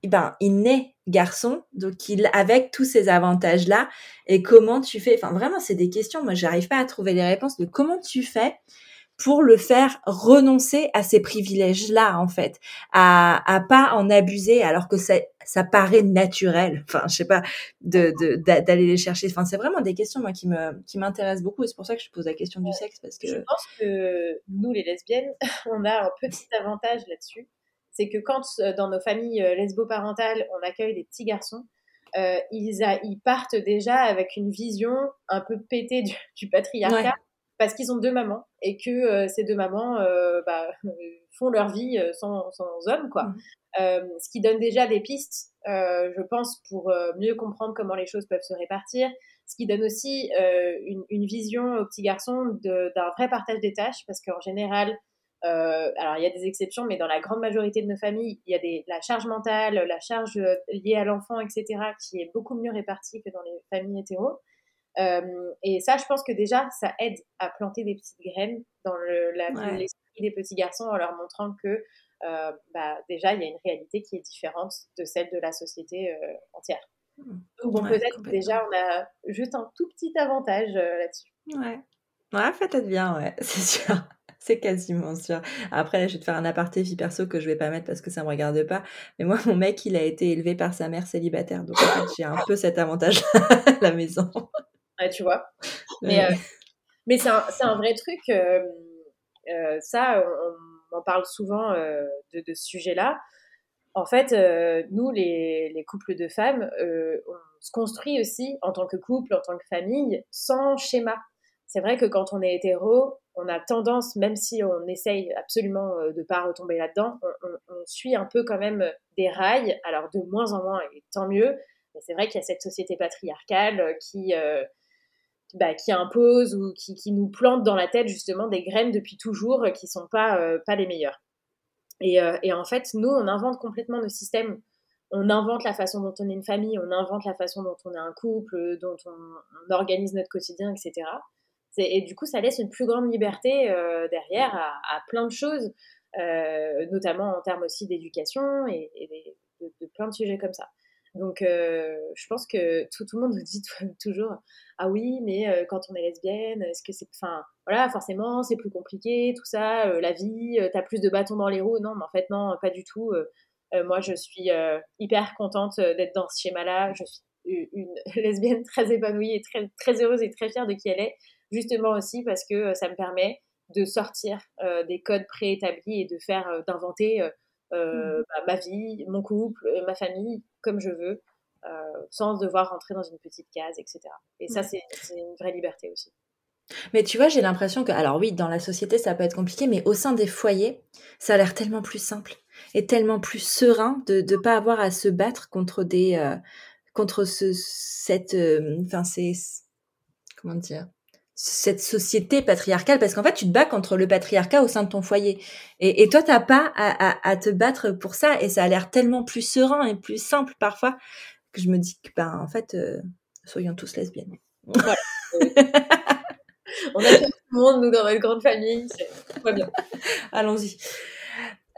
ben, il naît garçon, donc il avec tous ces avantages-là. Et comment tu fais? Enfin, vraiment, c'est des questions. Moi, j'arrive pas à trouver les réponses de comment tu fais pour le faire renoncer à ces privilèges-là, en fait, à, à pas en abuser alors que ça, ça paraît naturel. Enfin, je sais pas, de, d'aller les chercher. Enfin, c'est vraiment des questions, moi, qui me, qui m'intéressent beaucoup. Et c'est pour ça que je pose la question du sexe, parce que. Je pense que nous, les lesbiennes, on a un petit avantage là-dessus. C'est que quand, euh, dans nos familles euh, lesbo-parentales, on accueille des petits garçons, euh, ils, a, ils partent déjà avec une vision un peu pétée du, patriarcat parce qu'ils ont deux mamans et que euh, ces deux mamans euh, bah, font leur vie sans, sans hommes, quoi. Mmh. ce qui donne déjà des pistes, je pense, pour mieux comprendre comment les choses peuvent se répartir. Ce qui donne aussi une, une, vision aux petits garçons d'un vrai partage des tâches, parce qu'en général, alors il y a des exceptions, mais dans la grande majorité de nos familles, il y a des, la charge mentale, la charge liée à l'enfant, etc., qui est beaucoup mieux répartie que dans les familles hétéros. Euh, et ça, je pense que déjà, ça aide à planter des petites graines dans l'esprit des petits garçons en leur montrant que euh, bah, déjà, il y a une réalité qui est différente de celle de la société euh, entière. Mmh. Donc, bon, peut-être déjà, on a juste un tout petit avantage là-dessus. Ouais. Ouais, peut-être bien, ouais, c'est sûr. C'est quasiment sûr. Après, je vais te faire un aparté vie perso que je vais pas mettre parce que ça me regarde pas. Mais moi, mon mec, il a été élevé par sa mère célibataire. Donc, en fait, j'ai un peu cet avantage à la maison tu vois. Mais, euh, mais c'est un, un, vrai truc. Euh, euh, ça, on, en parle souvent de, de, ce sujet-là. En fait, nous, les, les, couples de femmes, on se construit aussi en tant que couple, en tant que famille, sans schéma. C'est vrai que quand on est hétéro, on a tendance, même si on essaye absolument de ne pas retomber là-dedans, on, suit un peu quand même des rails, alors de moins en moins, et tant mieux, mais c'est vrai qu'il y a cette société patriarcale qui, bah, qui impose ou qui, qui, nous plante dans la tête justement des graines depuis toujours qui sont pas, euh, pas les meilleures. Et, euh, et, en fait, nous, on invente complètement nos systèmes. On invente la façon dont on est une famille, on invente la façon dont on est un couple, dont on, organise notre quotidien, etc. Et du coup, ça laisse une plus grande liberté euh, derrière à, plein de choses, notamment en termes aussi d'éducation et, de, plein de sujets comme ça. Donc, euh, je pense que tout, tout, le monde nous dit toujours Ah oui, mais euh, quand on est lesbienne, est-ce que c'est. Enfin, voilà, forcément, c'est plus compliqué, tout ça, euh, la vie, t'as plus de bâtons dans les roues. Non, mais en fait, non, pas du tout. moi, je suis hyper contente d'être dans ce schéma-là. Je suis une lesbienne très épanouie et très, très heureuse et très fière de qui elle est, justement aussi parce que ça me permet de sortir des codes préétablis et de faire, d'inventer euh, mmh. bah, ma vie, mon couple, euh, ma famille, comme je veux, euh, sans devoir rentrer dans une petite case, etc. Et ça, c'est une vraie liberté aussi. Mais tu vois, j'ai l'impression que, alors oui, dans la société, ça peut être compliqué, mais au sein des foyers, ça a l'air tellement plus simple et tellement plus serein de ne pas avoir à se battre contre des, contre ce, cette, enfin, c'est, comment dire, cette société patriarcale parce qu'en fait tu te bats contre le patriarcat au sein de ton foyer. Et, et toi t'as pas à, à, te battre pour ça et ça a l'air tellement plus serein et plus simple parfois que je me dis que ben en fait euh, soyons tous lesbiennes. Voilà. on a tout le monde nous dans notre grande famille c'est très bien. Allons-y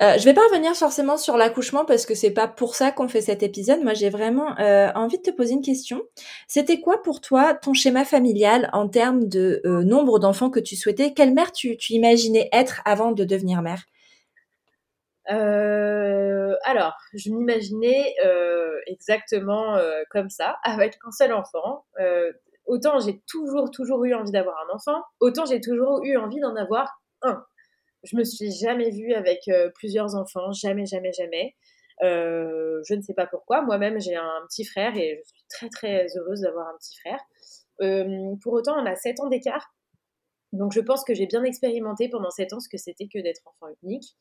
euh, je vais pas revenir forcément sur l'accouchement parce que c'est pas pour ça qu'on fait cet épisode. Moi, j'ai vraiment euh, envie de te poser une question. C'était quoi pour toi ton schéma familial en termes de euh, nombre d'enfants que tu souhaitais? Quelle mère tu, tu imaginais être avant de devenir mère? Euh, alors, je m'imaginais exactement comme ça, avec un seul enfant. autant j'ai toujours, toujours eu envie d'avoir un enfant, autant j'ai toujours eu envie d'en avoir un. Je me suis jamais vue avec euh, plusieurs enfants, jamais, jamais, jamais. Euh, je ne sais pas pourquoi. Moi-même, j'ai un petit frère et je suis très, très heureuse d'avoir un petit frère. Euh, pour autant, on a 7 ans d'écart. Donc je pense que j'ai bien expérimenté pendant 7 ans ce que c'était que d'être enfant unique.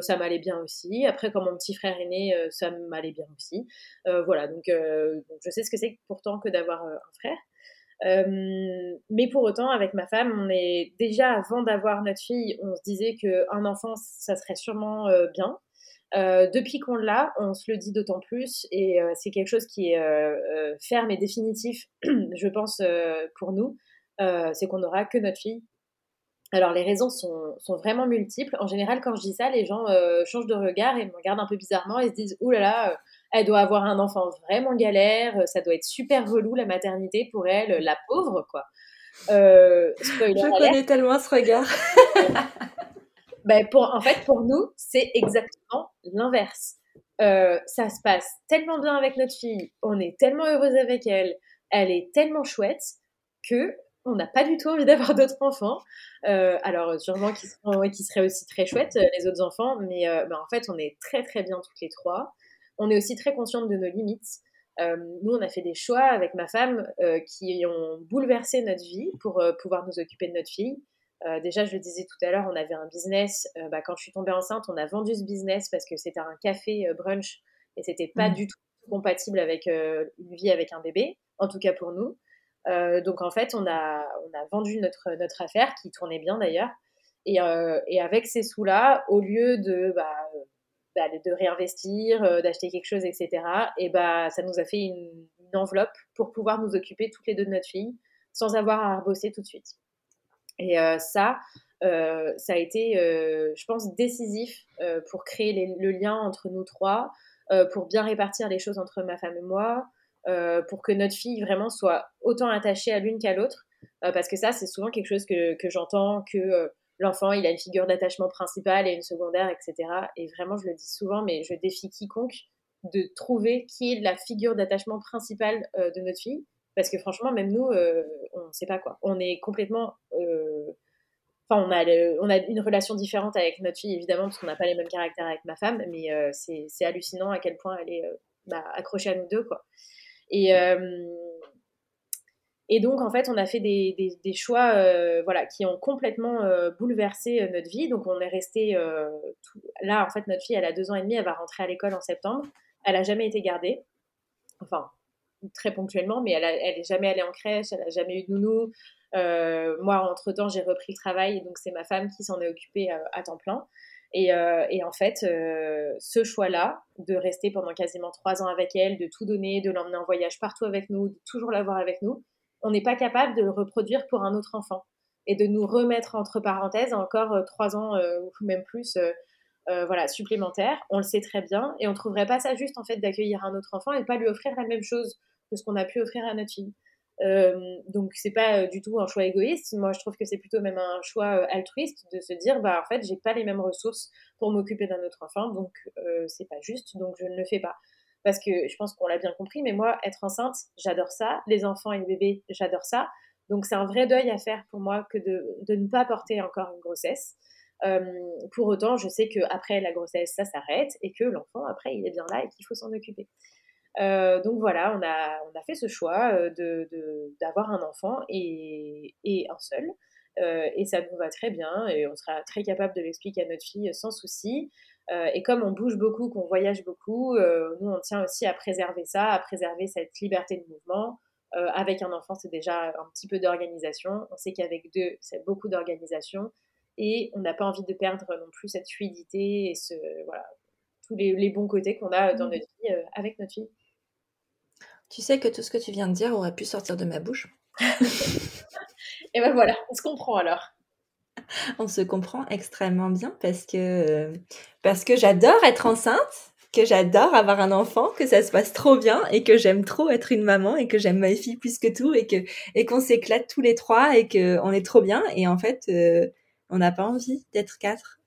Ça m'allait bien aussi. Après, quand mon petit frère est né, ça m'allait bien aussi. Voilà, donc, je sais ce que c'est pourtant que d'avoir un frère. Mais pour autant, avec ma femme, on est déjà avant d'avoir notre fille, on se disait qu'un enfant, ça serait sûrement bien. depuis qu'on l'a, on se le dit d'autant plus et c'est quelque chose qui est ferme et définitif, je pense, pour nous. c'est qu'on n'aura que notre fille alors les raisons sont, vraiment multiples. En général, quand je dis ça, les gens euh, changent de regard et me regardent un peu bizarrement et se disent Ouh là euh, elle doit avoir un enfant vraiment galère, euh, ça doit être super relou la maternité pour elle, la pauvre quoi. je connais tellement ce regard. ben pour, en fait, pour nous, c'est exactement l'inverse. ça se passe tellement bien avec notre fille, on est tellement heureuse avec elle, elle est tellement chouette que on n'a pas du tout envie d'avoir d'autres enfants. Euh, alors, sûrement qui, qui seraient aussi très chouettes, euh, les autres enfants, mais euh, bah, en fait, on est très très bien toutes les trois. On est aussi très consciente de nos limites. nous, on a fait des choix avec ma femme qui ont bouleversé notre vie pour pouvoir nous occuper de notre fille. déjà, je le disais tout à l'heure, on avait un business. Bah, quand je suis tombée enceinte, on a vendu ce business parce que c'était un café brunch et c'était pas mmh. du tout compatible avec une vie avec un bébé, en tout cas pour nous. Euh, donc en fait, on a, on a vendu notre, notre affaire, qui tournait bien d'ailleurs. Et, euh, et, avec ces sous-là, au lieu de, bah, bah de réinvestir, euh, d'acheter quelque chose, etc., et bah, ça nous a fait une, enveloppe pour pouvoir nous occuper toutes les deux de notre fille sans avoir à bosser tout de suite. Et ça, ça a été, je pense, décisif pour créer le lien entre nous trois, pour bien répartir les choses entre ma femme et moi, euh, pour que notre fille vraiment soit autant attachée à l'une qu'à l'autre. Euh, parce que ça, c'est souvent quelque chose que, que j'entends, que euh, l'enfant, il a une figure d'attachement principale et une secondaire, etc. Et vraiment, je le dis souvent, mais je défie quiconque de trouver qui est la figure d'attachement principale de notre fille. Parce que franchement, même nous, on ne sait pas quoi. On est complètement... Enfin, on a, une relation différente avec notre fille, évidemment, parce qu'on n'a pas les mêmes caractères avec ma femme, mais c'est hallucinant à quel point elle est bah, accrochée à nous deux, quoi. Et, euh, et donc, en fait, on a fait des, des, choix euh, voilà, qui ont complètement euh, bouleversé notre vie. Donc, on est resté. Là, en fait, notre fille, elle a deux ans et demi, elle va rentrer à l'école en septembre. Elle n'a jamais été gardée. Enfin, très ponctuellement, mais elle n'est jamais allée en crèche, elle n'a jamais eu de nounou. moi, entre-temps, j'ai repris le travail, et donc c'est ma femme qui s'en est occupée à temps plein. Euh, et, en fait, euh, ce choix-là, de rester pendant quasiment trois ans avec elle, de tout donner, de l'emmener en voyage partout avec nous, de toujours l'avoir avec nous, on n'est pas capable de le reproduire pour un autre enfant et de nous remettre entre parenthèses encore euh, trois ans ou même plus. voilà, supplémentaires, on le sait très bien, et on trouverait pas ça juste en fait d'accueillir un autre enfant et de pas lui offrir la même chose que ce qu'on a pu offrir à notre fille. Euh, donc c'est pas euh, du tout un choix égoïste. Moi, je trouve que c'est plutôt même un choix euh, altruiste de se dire, bah en fait, j'ai pas les mêmes ressources pour m'occuper d'un autre enfant, donc c'est pas juste, donc je ne le fais pas. Parce que je pense qu'on l'a bien compris, mais moi, être enceinte, j'adore ça. Les enfants et les bébés, j'adore ça. Donc c'est un vrai deuil à faire pour moi que de, ne pas porter encore une grossesse. pour autant, je sais que après la grossesse, ça s'arrête et que l'enfant, après, il est bien là et qu'il faut s'en occuper. Euh, donc voilà, on a, fait ce choix euh, d'avoir de, un enfant et, un seul. Euh, et ça nous va très bien et on sera très capable de l'expliquer à notre fille sans souci. Et comme on bouge beaucoup, qu'on voyage beaucoup, nous on tient aussi à préserver ça, à préserver cette liberté de mouvement. avec un enfant, c'est déjà un petit peu d'organisation. On sait qu'avec deux, c'est beaucoup d'organisation. Et on n'a pas envie de perdre non plus cette fluidité et ce, voilà, tous les, les bons côtés qu'on a dans mmh. notre vie avec notre fille. Tu sais que tout ce que tu viens de dire aurait pu sortir de ma bouche. Et ben voilà, on se comprend alors. On se comprend extrêmement bien parce que, parce que j'adore être enceinte, que j'adore avoir un enfant, que ça se passe trop bien et que j'aime trop être une maman et que j'aime ma fille plus que tout et que et qu'on s'éclate tous les trois et que on est trop bien et en fait euh, on n'a pas envie d'être quatre.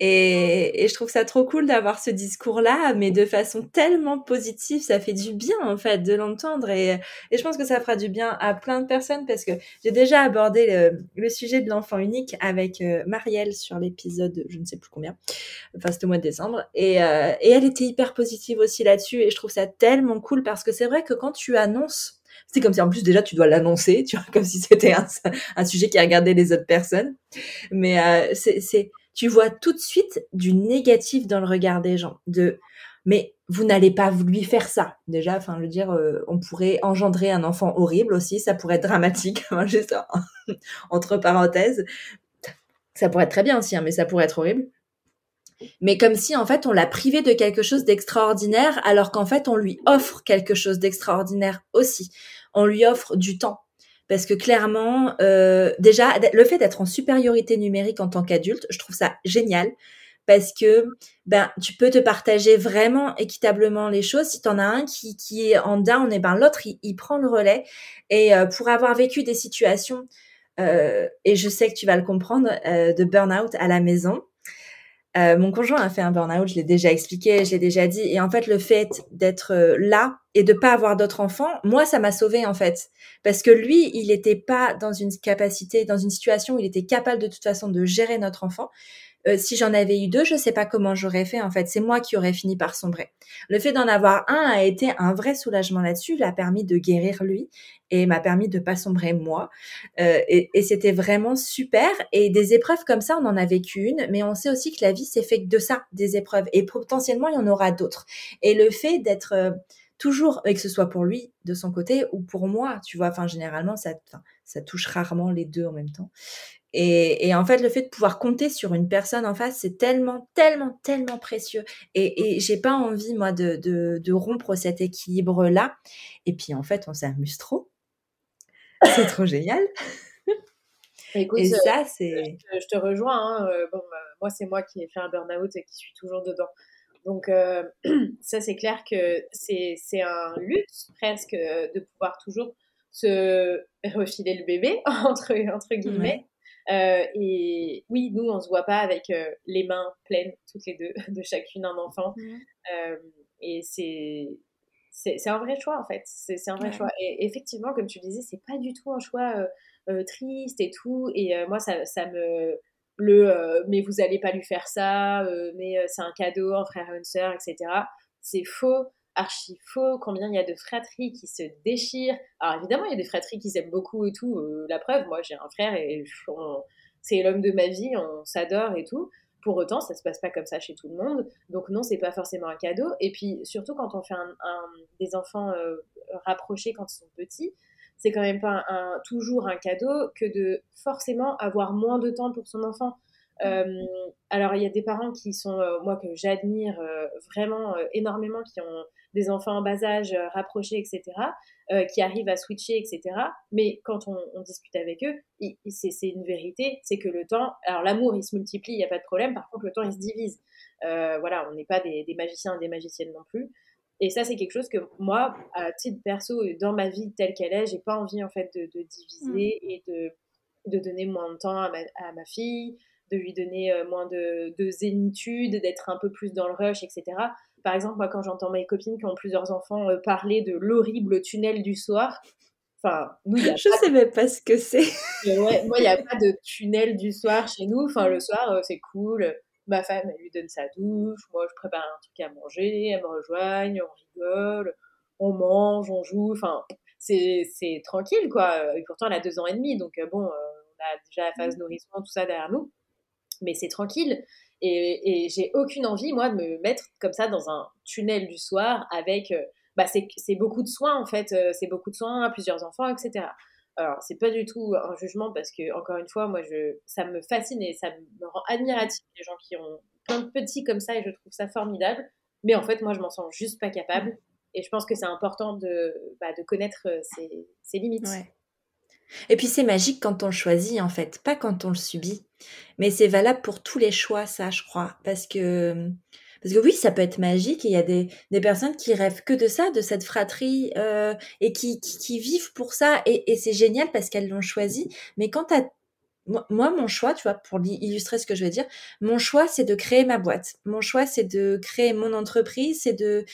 Et. Et, je trouve ça trop cool d'avoir ce discours-là, mais de façon tellement positive, ça fait du bien en fait de l'entendre. Et, je pense que ça fera du bien à plein de personnes parce que j'ai déjà abordé le, sujet de l'enfant unique avec euh, Marielle sur l'épisode, je ne sais plus combien, enfin c'était au mois de décembre, et, euh, et elle était hyper positive aussi là-dessus. Et je trouve ça tellement cool parce que c'est vrai que quand tu annonces C'est comme si en plus déjà tu dois l'annoncer, tu vois, comme si c'était un, sujet qui regardait les autres personnes. Mais euh, c'est, tu vois tout de suite du négatif dans le regard des gens. De, mais vous n'allez pas lui faire ça. Déjà, enfin, je veux dire, euh, on pourrait engendrer un enfant horrible aussi, ça pourrait être dramatique, juste entre parenthèses. Ça pourrait être très bien aussi, hein, mais ça pourrait être horrible mais comme si en fait on l'a privé de quelque chose d'extraordinaire alors qu'en fait on lui offre quelque chose d'extraordinaire aussi. On lui offre du temps. Parce que clairement, euh, déjà, le fait d'être en supériorité numérique en tant qu'adulte, je trouve ça génial parce que ben tu peux te partager vraiment équitablement les choses. Si tu en as un qui, qui est en down, et ben l'autre il, prend le relais. Et euh, pour avoir vécu des situations, euh, et je sais que tu vas le comprendre, de burn-out à la maison, euh, mon conjoint a fait un burn-out, je l'ai déjà expliqué, je l'ai déjà dit. Et en fait, le fait d'être euh, là et de pas avoir d'autres enfants, moi, ça m'a sauvé en fait, parce que lui, il n'était pas dans une capacité, dans une situation où il était capable de toute façon de gérer notre enfant. Euh, si j'en avais eu deux, je sais pas comment j'aurais fait. En fait, c'est moi qui aurais fini par sombrer. Le fait d'en avoir un a été un vrai soulagement là-dessus. Il a permis de guérir lui et m'a permis de pas sombrer moi. Euh, et, c'était vraiment super. Et des épreuves comme ça, on en a vécu une, mais on sait aussi que la vie c'est fait de ça, des épreuves. Et potentiellement, il y en aura d'autres. Et le fait d'être euh, toujours, et que ce soit pour lui de son côté ou pour moi, tu vois, enfin généralement ça touche rarement les deux en même temps. Et, en fait, le fait de pouvoir compter sur une personne en face, c'est tellement, tellement, tellement précieux. Et, et j'ai pas envie, moi, de, de, rompre cet équilibre-là. Et puis, en fait, on s'amuse trop. C'est trop génial. Écoute, et ça, c'est. Je, te rejoins. Hein. Euh, bon, bah, moi, c'est moi qui ai fait un burn-out et qui suis toujours dedans. Donc, euh, ça, c'est clair que c'est un luxe presque de pouvoir toujours se refiler le bébé, entre, entre guillemets. Euh, et oui, nous, on se voit pas avec euh, les mains pleines, toutes les deux, de chacune un enfant. Euh, et c'est c'est un vrai choix en fait. C'est un vrai choix. Et effectivement, comme tu disais, c'est pas du tout un choix triste et tout. Et moi, ça, ça me le mais vous allez pas lui faire ça, mais c'est un cadeau, un frère et une sœur, etc. C'est faux archi faux, combien il y a de fratries qui se déchirent. Alors évidemment, il y a des fratries qui s'aiment beaucoup et tout. Euh, la preuve, moi j'ai un frère et c'est l'homme de ma vie, on s'adore et tout. Pour autant, ça se passe pas comme ça chez tout le monde. Donc non, c'est pas forcément un cadeau. Et puis surtout quand on fait des enfants euh, rapprochés quand ils sont petits, c'est quand même pas toujours un cadeau que de forcément avoir moins de temps pour son enfant. Euh, alors, il y a des parents qui sont, euh, moi, que j'admire euh, vraiment énormément, qui ont des enfants en bas âge rapprochés, etc., qui arrivent à switcher, etc. Mais quand on, discute avec eux, c'est une vérité, c'est que le temps, alors l'amour, il se multiplie, il n'y a pas de problème, par contre, le temps, il se divise. voilà, on n'est pas des, magiciens et des magiciennes non plus. Et ça, c'est quelque chose que moi, à titre perso, dans ma vie telle qu'elle est, j'ai pas envie en fait de, diviser mmh. et de, de donner moins de temps à ma, à ma fille, de lui donner euh, moins de, de zénitude, d'être un peu plus dans le rush, etc. Par exemple, moi, quand j'entends mes copines qui ont plusieurs enfants euh, parler de l'horrible tunnel du soir, enfin, nous, y a Je ne sais même pas ce que c'est. moi, il n'y a pas de tunnel du soir chez nous. Enfin, le soir, euh, c'est cool. Ma femme, elle lui donne sa douche. Moi, je prépare un truc à manger. Elle me rejoigne. On rigole. On mange, on joue. Enfin, c'est tranquille, quoi. Et pourtant, elle a deux ans et demi. Donc, bon, on a déjà la phase mmh. nourrisson, tout ça derrière nous mais c'est tranquille. Et, et j'ai aucune envie, moi, de me mettre comme ça dans un tunnel du soir avec. Euh, bah, c'est beaucoup de soins, en fait. Euh, c'est beaucoup de soins, plusieurs enfants, etc. Alors, c'est pas du tout un jugement parce que, encore une fois, moi, je, ça me fascine et ça me rend admiratif les gens qui ont plein de petits comme ça et je trouve ça formidable. Mais en fait, moi, je m'en sens juste pas capable. Et je pense que c'est important de, bah, de connaître euh, ses, ses limites. Ouais. Et puis c'est magique quand on le choisit en fait, pas quand on le subit. Mais c'est valable pour tous les choix, ça, je crois. Parce que, parce que oui, ça peut être magique il y a des, des personnes qui rêvent que de ça, de cette fratrie, euh, et qui, qui, qui, vivent pour ça. Et, et c'est génial parce qu'elles l'ont choisi. Mais quand tu moi, mon choix, tu vois, pour illustrer ce que je veux dire, mon choix, c'est de créer ma boîte. Mon choix, c'est de créer mon entreprise, c'est de,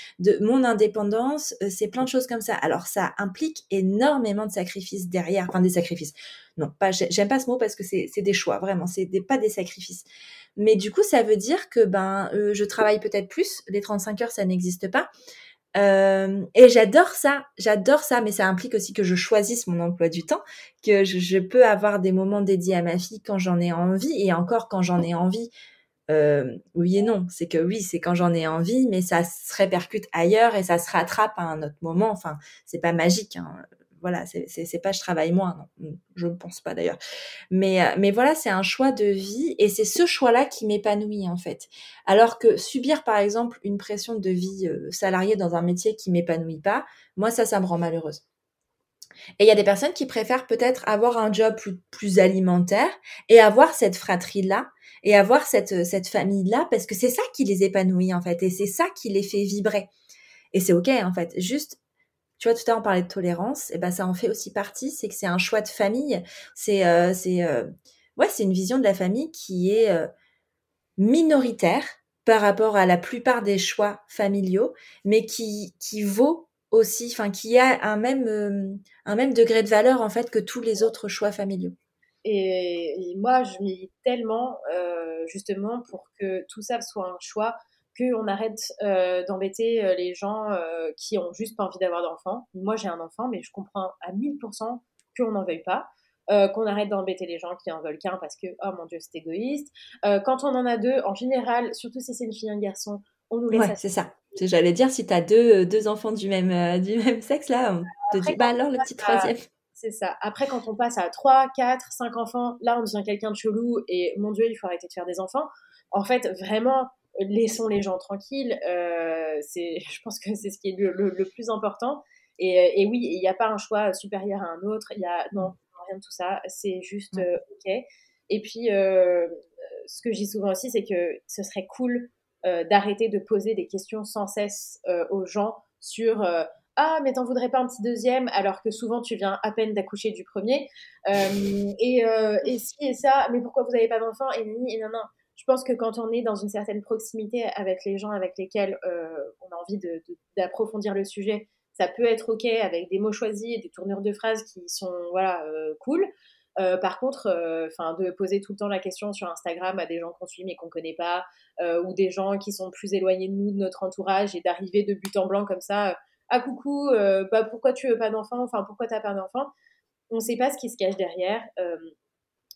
mon indépendance, euh, c'est plein de choses comme ça. Alors, ça implique énormément de sacrifices derrière, enfin des sacrifices. Non, pas, j'aime pas ce mot parce que c'est des choix, vraiment, c'est des, pas des sacrifices. Mais du coup, ça veut dire que ben, euh, je travaille peut-être plus. Les 35 heures, ça n'existe pas. Euh, et j'adore ça, j'adore ça, mais ça implique aussi que je choisisse mon emploi du temps, que je, peux avoir des moments dédiés à ma fille quand j'en ai envie, et encore quand j'en ai envie. Euh, oui et non, c'est que oui, c'est quand j'en ai envie, mais ça se répercute ailleurs et ça se rattrape à un autre moment. Enfin, c'est pas magique. Hein voilà, c'est pas je travaille moins, non, je ne pense pas d'ailleurs. Mais, euh, mais voilà, c'est un choix de vie et c'est ce choix-là qui m'épanouit en fait. Alors que subir par exemple une pression de vie euh, salariée dans un métier qui m'épanouit pas, moi ça, ça me rend malheureuse. Et il y a des personnes qui préfèrent peut-être avoir un job plus, plus alimentaire et avoir cette fratrie-là et avoir cette, cette famille-là parce que c'est ça qui les épanouit en fait et c'est ça qui les fait vibrer. Et c'est ok en fait. Juste tu vois, tout à l'heure on parlait de tolérance, et ben ça en fait aussi partie, c'est que c'est un choix de famille, c'est euh, euh, ouais, une vision de la famille qui est euh, minoritaire par rapport à la plupart des choix familiaux, mais qui qui vaut aussi, enfin qui a un même un même degré de valeur en fait que tous les autres choix familiaux. Et, moi, je m'y tellement justement pour que tout ça soit un choix qu'on arrête euh, d'embêter euh, les gens euh, qui ont juste pas envie d'avoir d'enfants. Moi, j'ai un enfant, mais je comprends à 1000% qu'on n'en veuille pas. qu'on arrête d'embêter les gens qui en veulent qu'un parce que, oh mon Dieu, c'est égoïste. quand on en a deux, en général, surtout si c'est une fille et un garçon, on nous laisse. Ouais, c'est ça. J'allais dire, si tu as deux, deux enfants du même, du même sexe, là, on te dit, bah alors le petit troisième. C'est ça. Après, quand on passe à 3, 4, 5 enfants, là, on devient quelqu'un de chelou et mon Dieu, il faut arrêter de faire des enfants. En fait, vraiment, laissons les gens tranquilles. Euh, c'est, je pense que c'est ce qui est le, plus important. Et, et oui, il n'y a pas un choix supérieur à un autre. Il y a non, rien de tout ça. C'est juste euh, ok. Et puis, euh, ce que je dis souvent aussi, c'est que ce serait cool d'arrêter de poser des questions sans cesse aux gens sur ah mais t'en voudrais pas un petit deuxième? alors que souvent tu viens à peine d'accoucher du premier et, et si et ça mais pourquoi vous n'avez pas d'enfant? et et non non je pense que quand on est dans une certaine proximité avec les gens avec lesquels euh, on a envie d'approfondir le sujet, ça peut être ok avec des mots choisis et des tournures de phrases qui sont voilà euh, cool. Euh, par contre, enfin de poser tout le temps la question sur Instagram à des gens qu'on suit mais qu'on connaît pas, ou des gens qui sont plus éloignés de nous, de notre entourage, et d'arriver de but en blanc comme ça, ah coucou, bah pourquoi tu veux pas d'enfant, enfin pourquoi t'as pas d'enfant, on ne sait pas ce qui se cache derrière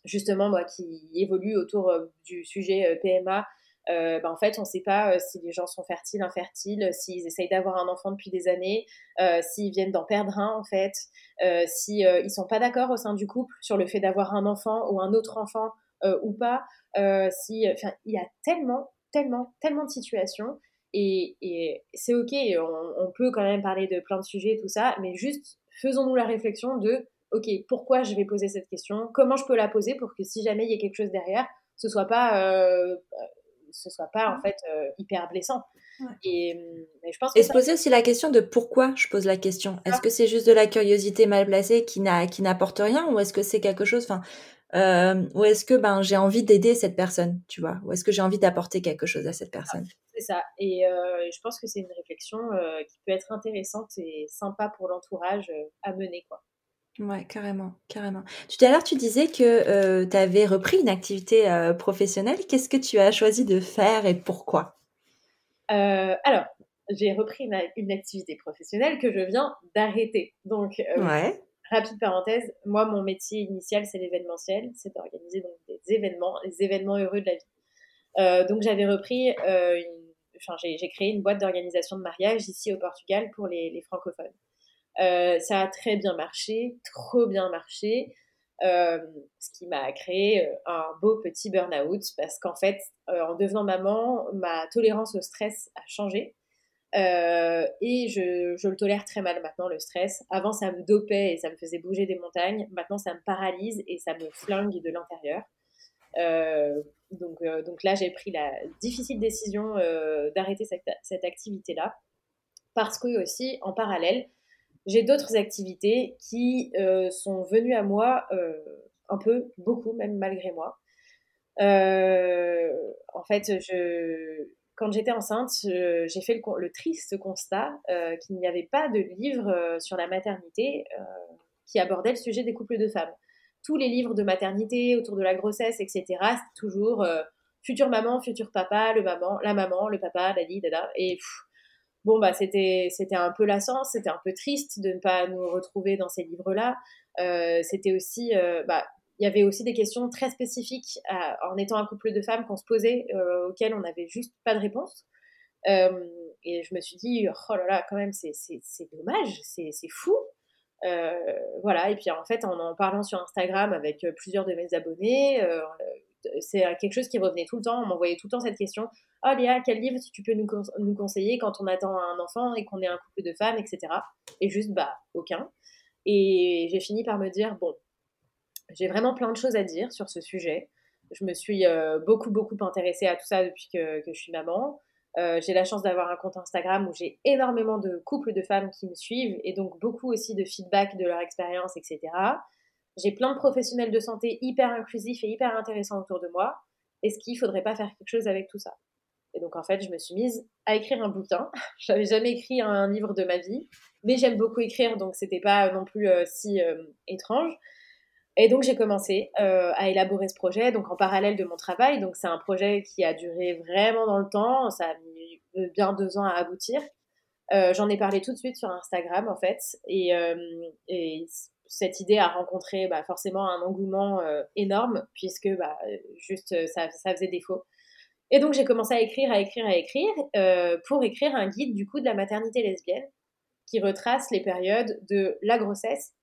justement moi qui évolue autour euh, du sujet euh, PMA, euh, bah, en fait, on ne sait pas si les gens sont fertiles, infertiles, s'ils essayent d'avoir un enfant depuis des années, s'ils viennent d'en perdre un, en fait, s'ils si, ne sont pas d'accord au sein du couple sur le fait d'avoir un enfant ou un autre enfant ou pas. si, il y a tellement, tellement, tellement de situations. Et, et c'est OK, on, on, peut quand même parler de plein de sujets, tout ça, mais juste faisons-nous la réflexion de ok, pourquoi je vais poser cette question? Comment je peux la poser pour que si jamais il y a quelque chose derrière, ce soit pas, euh, ce soit pas en fait euh, hyper blessant? Et, je pense et se poser aussi la question de pourquoi je pose la question. Est-ce que c'est juste de la curiosité mal placée qui n'a qui n'apporte rien ou est-ce que c'est quelque chose, enfin, euh, ou est-ce que ben j'ai envie d'aider cette personne, tu vois, ou est-ce que j'ai envie d'apporter quelque chose à cette personne? c'est ça. Et je pense que c'est une réflexion qui peut être intéressante et sympa pour l'entourage à mener, quoi. Ouais, carrément, carrément. Tout à l'heure, tu disais que euh, tu avais repris une activité euh, professionnelle. Qu'est-ce que tu as choisi de faire et pourquoi? Euh, Alors, j'ai repris une, activité professionnelle que je viens d'arrêter. Donc, ouais. rapide parenthèse, moi, mon métier initial, c'est l'événementiel. C'est d'organiser donc des événements, les événements heureux de la vie. donc, j'avais repris une... Enfin, j'ai créé une boîte d'organisation de mariage ici au Portugal pour les francophones. Euh, ça a très bien marché, trop bien marché, euh, ce qui m'a créé euh, un beau petit burn-out parce qu'en fait, en devenant maman, ma tolérance au stress a changé. et je, le tolère très mal maintenant, le stress. Avant, ça me dopait et ça me faisait bouger des montagnes. Maintenant, ça me paralyse et ça me flingue de l'intérieur. donc, donc là, j'ai pris la difficile décision d'arrêter cette activité-là. Parce que aussi, en parallèle, j'ai d'autres activités qui euh, sont venues à moi euh, un peu, beaucoup même malgré moi. Euh, en fait, quand j'étais enceinte, j'ai fait le, triste constat qu'il n'y avait pas de livre sur la maternité qui abordait le sujet des couples de femmes. Tous les livres de maternité autour de la grossesse, etc., c'est toujours future maman, futur papa, le maman, la maman, le papa, la dada. Et bon, bah, c'était, un peu lassant, c'était un peu triste de ne pas nous retrouver dans ces livres-là. c'était aussi, bah, il y avait aussi des questions très spécifiques en étant un couple de femmes qu'on se posait, auxquelles on n'avait juste pas de réponse. et je me suis dit, oh là là, quand même, c'est, dommage, c'est, c'est fou. voilà, et puis en fait, en en parlant sur Instagram avec plusieurs de mes abonnés, c'est quelque chose qui revenait tout le temps. On m'envoyait tout le temps cette question Oh Léa, quel livre tu peux nous, nous conseiller quand on attend un enfant et qu'on est un couple de femmes, etc. Et juste, bah, aucun. Et j'ai fini par me dire Bon, j'ai vraiment plein de choses à dire sur ce sujet. Je me suis euh, beaucoup, beaucoup intéressée à tout ça depuis que, que je suis maman. Euh, j'ai la chance d'avoir un compte Instagram où j'ai énormément de couples de femmes qui me suivent et donc beaucoup aussi de feedback de leur expérience, etc. J'ai plein de professionnels de santé hyper inclusifs et hyper intéressants autour de moi. Est-ce qu'il ne faudrait pas faire quelque chose avec tout ça? Et donc, en fait, je me suis mise à écrire un bouquin. Je n'avais jamais écrit un livre de ma vie, mais j'aime beaucoup écrire, donc c'était pas non plus euh, si euh, étrange. Et donc, j'ai commencé euh, à élaborer ce projet, donc en parallèle de mon travail. Donc, c'est un projet qui a duré vraiment dans le temps. Ça a mis bien deux ans à aboutir. J'en ai parlé tout de suite sur Instagram, en fait. Et, et cette idée a rencontré bah, forcément un engouement euh, énorme puisque bah, juste euh, ça, faisait défaut. Et donc j'ai commencé à écrire, à écrire, à écrire euh, pour écrire un guide du coup de la maternité lesbienne qui retrace les périodes de la grossesse,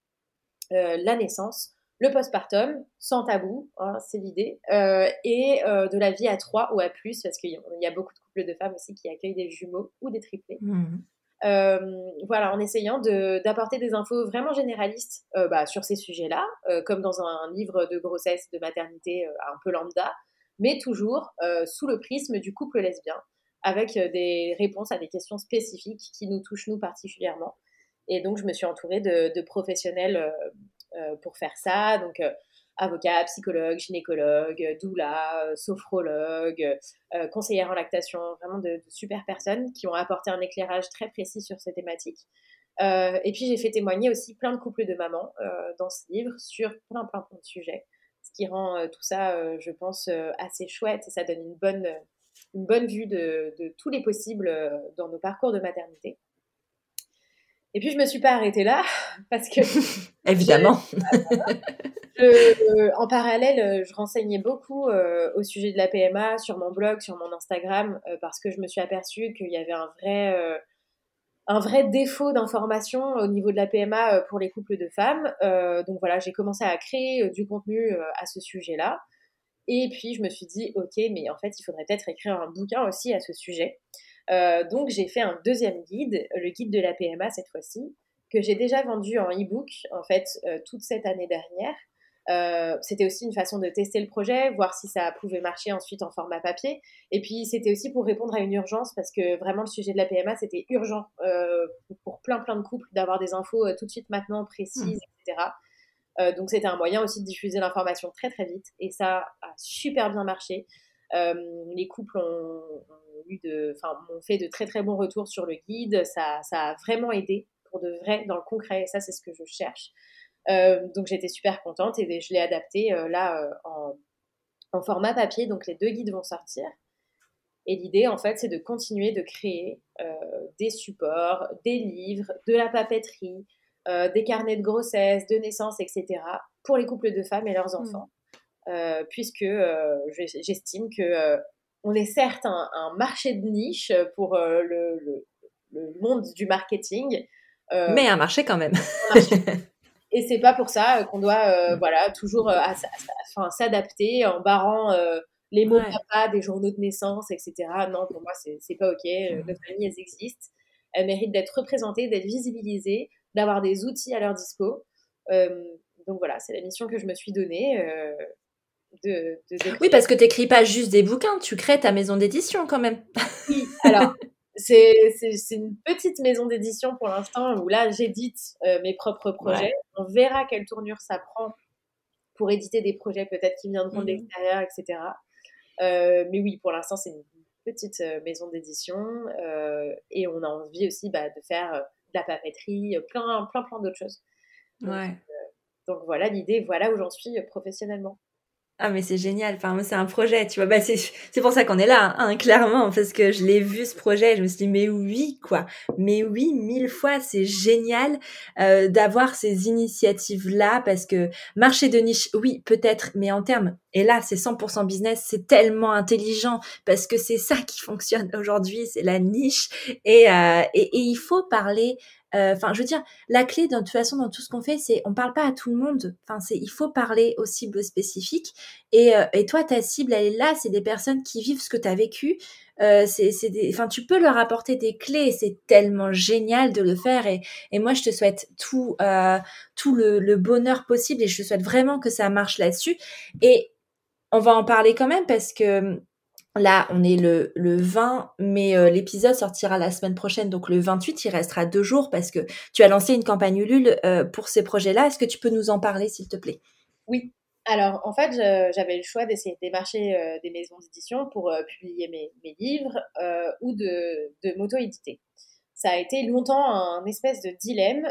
la naissance, le postpartum, sans tabou, hein, c'est l'idée, et de la vie à trois ou à plus parce qu'il y a beaucoup de couples de femmes aussi qui accueillent des jumeaux ou des triplés. Mmh. Euh, voilà, en essayant d'apporter des infos vraiment généralistes euh, bah, sur ces sujets-là, euh, comme dans un, livre de grossesse, de maternité un peu lambda, mais toujours sous le prisme du couple lesbien, avec des réponses à des questions spécifiques qui nous touchent nous particulièrement. Et donc, je me suis entourée de, de professionnels pour faire ça. Donc, avocat, psychologue, gynécologue, doula, euh, sophrologue, euh, conseillère en lactation, vraiment de, super personnes qui ont apporté un éclairage très précis sur ces thématiques. Euh, et puis j'ai fait témoigner aussi plein de couples de mamans dans ce livre sur plein plein plein de sujets, ce qui rend tout ça, je pense, assez chouette et ça donne une bonne, une bonne vue de, de tous les possibles dans nos parcours de maternité. Et puis je me suis pas arrêtée là parce que évidemment. Euh, en parallèle, euh, je renseignais beaucoup euh, au sujet de la PMA sur mon blog, sur mon Instagram, parce que je me suis aperçue qu'il y avait un vrai, un vrai défaut d'information au niveau de la PMA pour les couples de femmes. donc voilà, j'ai commencé à créer du contenu à ce sujet-là. Et puis je me suis dit, ok, mais en fait, il faudrait peut-être écrire un bouquin aussi à ce sujet. Donc j'ai fait un deuxième guide, le guide de la PMA cette fois-ci, que j'ai déjà vendu en e-book en fait toute cette année dernière. Euh, c'était aussi une façon de tester le projet, voir si ça pouvait marcher ensuite en format papier. Et puis c'était aussi pour répondre à une urgence parce que vraiment le sujet de la PMA c'était urgent euh, pour plein plein de couples d'avoir des infos euh, tout de suite maintenant précises, mmh. etc. donc c'était un moyen aussi de diffuser l'information très très vite et ça a super bien marché. Les couples ont, eu de, ont fait de très très bons retours sur le guide. Ça, ça a vraiment aidé pour de vrai dans le concret. Et ça c'est ce que je cherche. Euh, donc j'étais super contente et je l'ai adapté euh, là euh, en, en, format papier. Donc les deux guides vont sortir. Et l'idée, en fait, c'est de continuer de créer des supports, des livres, de la papeterie, des carnets de grossesse, de naissance, etc. pour les couples de femmes et leurs mmh. enfants. Puisque j'estime que on est certes un, marché de niche pour le, le, le, monde du marketing. Mais un marché quand même. Et c'est pas pour ça euh, qu'on doit, euh, mm. voilà, toujours euh, s'adapter en barrant les mots papa des journaux de naissance, etc. Non, pour moi, c'est pas OK. Mm. Notre famille, elles existent. Elles méritent d'être représentées, d'être visibilisées, d'avoir des outils à leur dispo. donc voilà, c'est la mission que je me suis donnée. De, oui, parce que tu n'écris pas juste des bouquins, tu crées ta maison d'édition quand même. Oui, alors c'est une petite maison d'édition pour l'instant où là, j'édite euh, mes propres projets. On verra quelle tournure ça prend pour éditer des projets peut-être qui viendront de mmh l'extérieur, etc. Euh, mais oui, pour l'instant, c'est une petite euh, maison d'édition et on a envie aussi bah, de faire de la papeterie, plein, plein, plein d'autres choses. Donc, donc voilà l'idée, voilà où j'en suis professionnellement. Ah mais c'est génial, enfin c'est un projet, tu vois, bah c'est pour ça qu'on est là, hein, clairement, parce que je l'ai vu ce projet, je me suis dit mais oui quoi, mais oui mille fois, c'est génial euh, d'avoir ces initiatives là, parce que marché de niche, oui peut-être, mais en termes, et là c'est 100% business, c'est tellement intelligent parce que c'est ça qui fonctionne aujourd'hui, c'est la niche. Et, euh, et, et il faut parler enfin, je veux dire, la clé, de toute façon, dans tout ce qu'on fait, c'est on parle pas à tout le monde. Enfin, c'est il faut parler aux cibles spécifiques. Et, euh, et toi, ta cible, elle est là. C'est des personnes qui vivent ce que tu as vécu. Euh, c'est, c'est enfin, tu peux leur apporter des clés. C'est tellement génial de le faire. Et, et moi, je te souhaite tout, euh, tout le, le bonheur possible. Et je te souhaite vraiment que ça marche là-dessus. Et on va en parler quand même parce que Là, on est le, le 20, mais euh, l'épisode sortira la semaine prochaine, donc le 28, il restera deux jours parce que tu as lancé une campagne Ulule euh, pour ces projets-là. Est-ce que tu peux nous en parler, s'il te plaît? Oui. Alors, en fait, j'avais le choix d'essayer de démarcher euh, des maisons d'édition pour publier mes, mes livres ou de, de m'auto-éditer. Ça a été longtemps un espèce de dilemme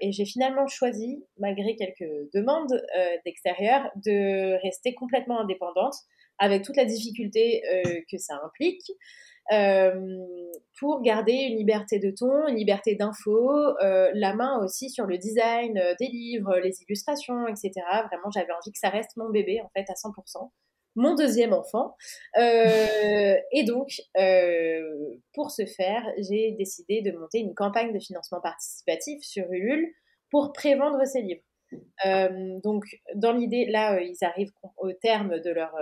et j'ai finalement choisi, malgré quelques demandes d'extérieur, de rester complètement indépendante avec toute la difficulté euh, que ça implique, euh, pour garder une liberté de ton, une liberté d'info, euh, la main aussi sur le design des livres, les illustrations, etc. Vraiment, j'avais envie que ça reste mon bébé, en fait, à 100% mon deuxième enfant. Et donc, pour ce faire, j'ai décidé de monter une campagne de financement participatif sur Ulule pour prévendre ces livres. Donc, dans l'idée, là, ils arrivent au terme de leur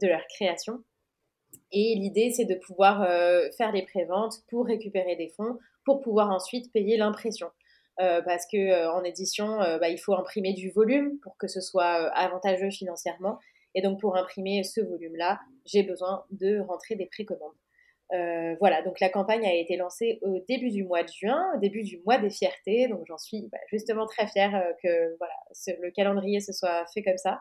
de leur création. Et l'idée, c'est de pouvoir euh, faire les préventes pour récupérer des fonds, pour pouvoir ensuite payer l'impression. Euh, parce que euh, en édition, bah, il faut imprimer du volume pour que ce soit avantageux financièrement. Et donc, pour imprimer ce volume-là, j'ai besoin de rentrer des précommandes. voilà, donc la campagne a été lancée au début du mois de juin, au début du mois des fiertés. Donc, j'en suis bah, justement très fière que voilà, le calendrier se soit fait comme ça.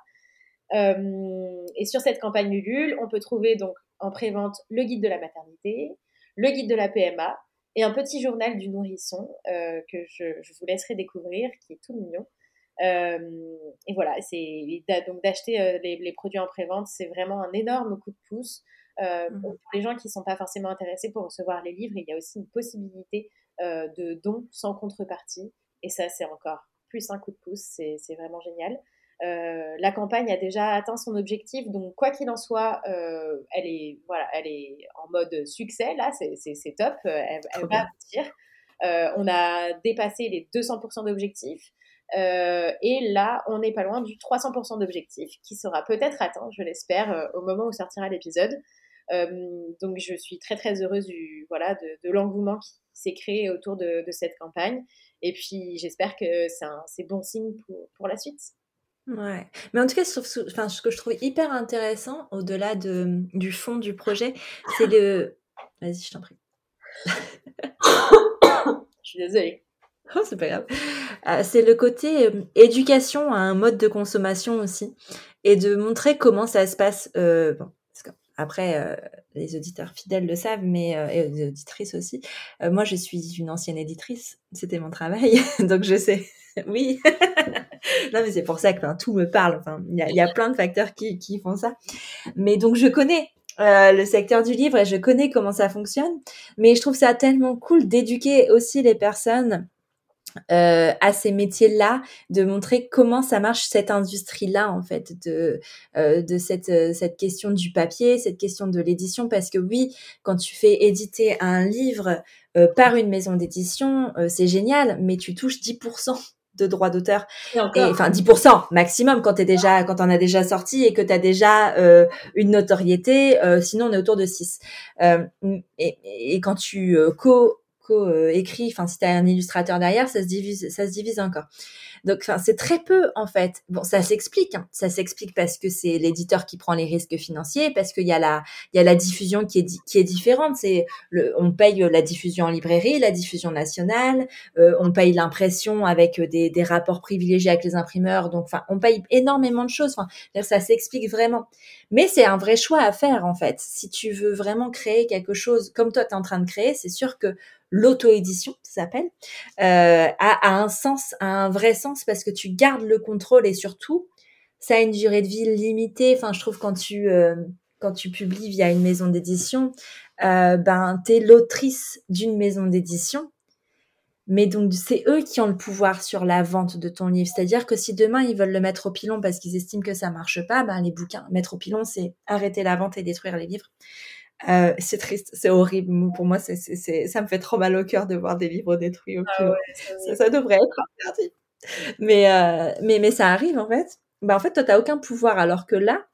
Euh, et sur cette campagne Ulule, on peut trouver donc en prévente le guide de la maternité, le guide de la PMA et un petit journal du nourrisson euh, que je, vous laisserai découvrir, qui est tout mignon. Euh, et voilà, c'est donc d'acheter les, produits en prévente, c'est vraiment un énorme coup de pouce. Mmh. Pour les gens qui ne sont pas forcément intéressés pour recevoir les livres, il y a aussi une possibilité de don sans contrepartie. Et ça, c'est encore plus un coup de pouce, c'est vraiment génial. Euh, la campagne a déjà atteint son objectif, donc quoi qu'il en soit, euh, elle est voilà, elle est en mode succès là, c'est top, euh, elle, va aboutir. on a dépassé les 200% d'objectifs. et là, on n'est pas loin du 300% d'objectif qui sera peut-être atteint, je l'espère, au moment où sortira l'épisode. donc, je suis très très heureuse du voilà de, l'engouement qui s'est créé autour de, cette campagne. Et puis, j'espère que c'est bon signe pour, pour la suite. Ouais. Mais en tout cas, enfin, ce que je trouve hyper intéressant, au-delà de, du fond du projet, c'est le. Vas-y, je t'en prie. je suis désolée. Oh, c'est pas grave. Euh, c'est le côté euh, éducation à un mode de consommation aussi. Et de montrer comment ça se passe. Euh, bon, après, les auditeurs fidèles le savent, mais et les auditrices aussi. moi, je suis une ancienne éditrice. C'était mon travail, donc je sais. oui. non, mais c'est pour ça que tout me parle. Enfin, il y a, plein de facteurs qui, qui font ça. Mais donc, je connais euh, le secteur du livre et je connais comment ça fonctionne. Mais je trouve ça tellement cool d'éduquer aussi les personnes euh, à ces métiers-là, de montrer comment ça marche cette industrie-là en fait, de euh, de cette cette question du papier, cette question de l'édition, parce que oui, quand tu fais éditer un livre par une maison d'édition, c'est génial, mais tu touches 10% de droits d'auteur. enfin 10% maximum quand t'es déjà quand on a déjà sorti et que tu as déjà euh, une notoriété, euh, sinon on est autour de 6. Euh, et, et, quand tu co co écris, enfin si tu as un illustrateur derrière, ça se divise ça se divise encore. Donc, c'est très peu en fait. Bon, ça s'explique. Hein. Ça s'explique parce que c'est l'éditeur qui prend les risques financiers, parce qu'il y a la, il y a la diffusion qui est qui est différente. C'est on paye la diffusion en librairie, la diffusion nationale, euh, on paye l'impression avec des, des rapports privilégiés avec les imprimeurs. Donc, enfin, on paye énormément de choses. Enfin, ça s'explique vraiment. Mais c'est un vrai choix à faire en fait. Si tu veux vraiment créer quelque chose comme toi tu es en train de créer, c'est sûr que l'auto-édition, ça s'appelle, euh, a, un sens, a un vrai sens parce que tu gardes le contrôle et surtout, ça a une durée de vie limitée. Enfin, je trouve quand tu quand tu publies via une maison d'édition, euh, ben l'autrice d'une maison d'édition. Mais donc c'est eux qui ont le pouvoir sur la vente de ton livre. C'est-à-dire que si demain ils veulent le mettre au pilon parce qu'ils estiment que ça marche pas, ben les bouquins mettre au pilon c'est arrêter la vente et détruire les livres. Euh, c'est triste, c'est horrible. Pour moi, c'est, c'est, ça me fait trop mal au cœur de voir des livres détruits au ah pilon. ça, devrait être interdit. Mais, euh, mais, mais ça arrive en fait. Ben, en fait, toi, t'as aucun pouvoir. Alors que là,